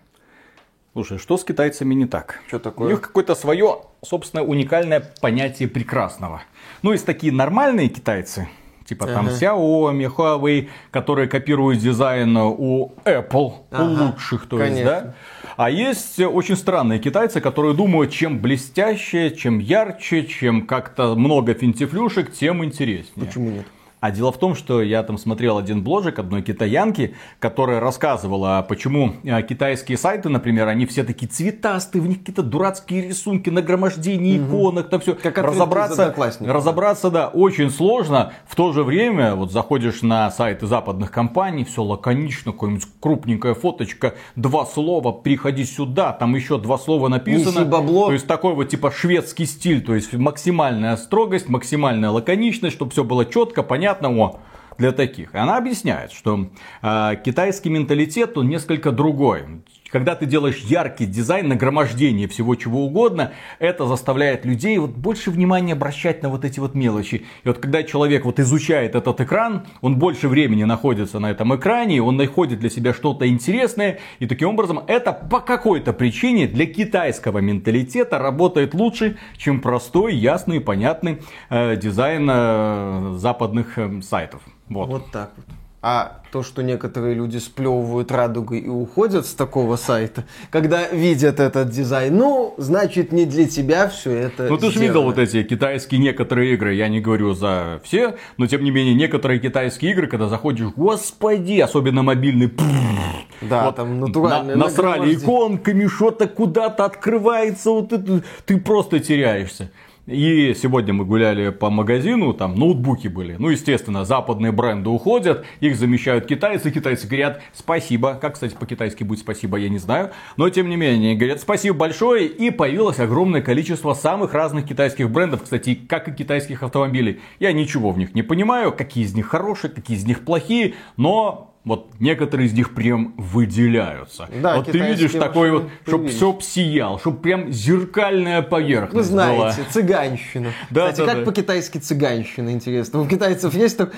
Слушай, что с китайцами не так? Что такое? У них какое-то свое, собственно, уникальное понятие прекрасного. Ну, есть такие нормальные китайцы, типа там Ага. Xiaomi, Huawei, которые копируют дизайн у Apple, Ага, у лучших, то есть, конечно. да? А есть очень странные китайцы, которые думают, чем блестяще, чем ярче, чем как-то много финтифлюшек, тем интереснее. Почему нет? А дело в том, что я там смотрел один бложек одной китаянки, которая рассказывала, почему э, китайские сайты, например, они все такие цветастые, в них какие-то дурацкие рисунки, нагромождение иконок, там все. Как разобраться, разобраться, да, очень сложно. В то же время, вот заходишь на сайты западных компаний, все лаконично, какая-нибудь крупненькая фоточка, два слова, приходи сюда, там еще два слова написано. Неси бабло. То есть такой вот типа шведский стиль, то есть максимальная строгость, максимальная лаконичность, чтобы все было четко, понятно, о, для таких. И Она объясняет, что э, китайский менталитет, он несколько другой. Когда ты делаешь яркий дизайн, нагромождение всего чего угодно, это заставляет людей вот больше внимания обращать на вот эти вот мелочи. И вот когда человек вот изучает этот экран, он больше времени находится на этом экране, он находит для себя что-то интересное, и таким образом это по какой-то причине для китайского менталитета работает лучше, чем простой, ясный, понятный э, дизайн э, западных э, сайтов. Вот. Вот так вот. А то, что некоторые люди сплевывают радугой и уходят с такого сайта, когда видят этот дизайн, ну, значит, не для тебя все это Ну ты же видел вот эти китайские некоторые игры, я не говорю за все, но тем не менее некоторые китайские игры, когда заходишь, господи, особенно мобильный, прррр, Да, вот там натуральное на- насрали иконками, что-то куда-то открывается, вот это, ты просто теряешься. И сегодня мы гуляли по магазину, там ноутбуки были. Ну, естественно, западные бренды уходят, их замещают китайцы. Китайцы говорят спасибо. Как, кстати, по-китайски будет спасибо, я не знаю. Но, тем не менее, говорят спасибо большое. И появилось огромное количество самых разных китайских брендов. Кстати, как и китайских автомобилей. Я ничего в них не понимаю, какие из них хорошие, какие из них плохие. Но вот некоторые из них прям выделяются. Да, вот ты видишь такой вот, чтобы все сиял, чтобы прям зеркальная поверхность Вы знаете, была. цыганщина. *laughs* Да, Кстати, да, как да. по-китайски цыганщина, интересно? У китайцев есть так...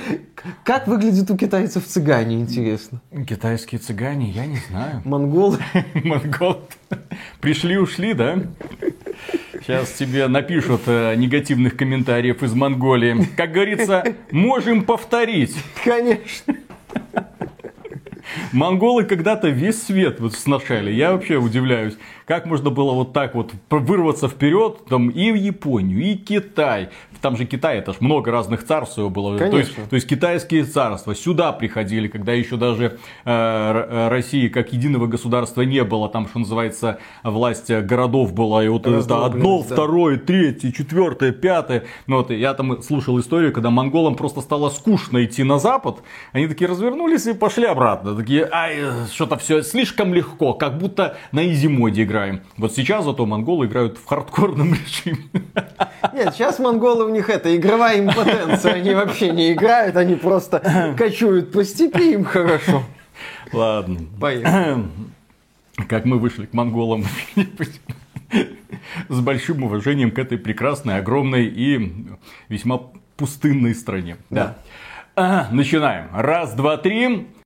Как выглядит у китайцев цыгане, интересно? Китайские цыгане, я не знаю. *laughs* Монголы? *laughs* Монгол. Пришли, ушли, да? Сейчас тебе напишут э, негативных комментариев из Монголии. Как говорится, можем повторить. Конечно. Монголы когда-то весь свет вот сношали. Я вообще удивляюсь, как можно было вот так вот вырваться вперед, там и в Японию, и Китай. Там же Китай, это ж много разных царств всего было. То есть, Конечно. то есть китайские царства сюда приходили, когда еще даже э, э, России как единого государства не было. Там, что называется, власть городов была. И вот это одно, да. второе, третье, четвертое, пятое. Ну, вот, я там слушал историю, когда монголам просто стало скучно идти на запад. Они такие развернулись и пошли обратно. Такие, ай, что-то все слишком легко, как будто на изи-моде играем. Вот сейчас зато монголы играют в хардкорном *laughs* режиме. Нет, сейчас монголы них это, игровая импотенция. Они вообще не играют, они просто *coughs* кочуют по степи, им хорошо. Ладно. Поехали. Как мы вышли к монголам с большим уважением к этой прекрасной, огромной и весьма пустынной стране. Да. А, начинаем. Раз, два, три.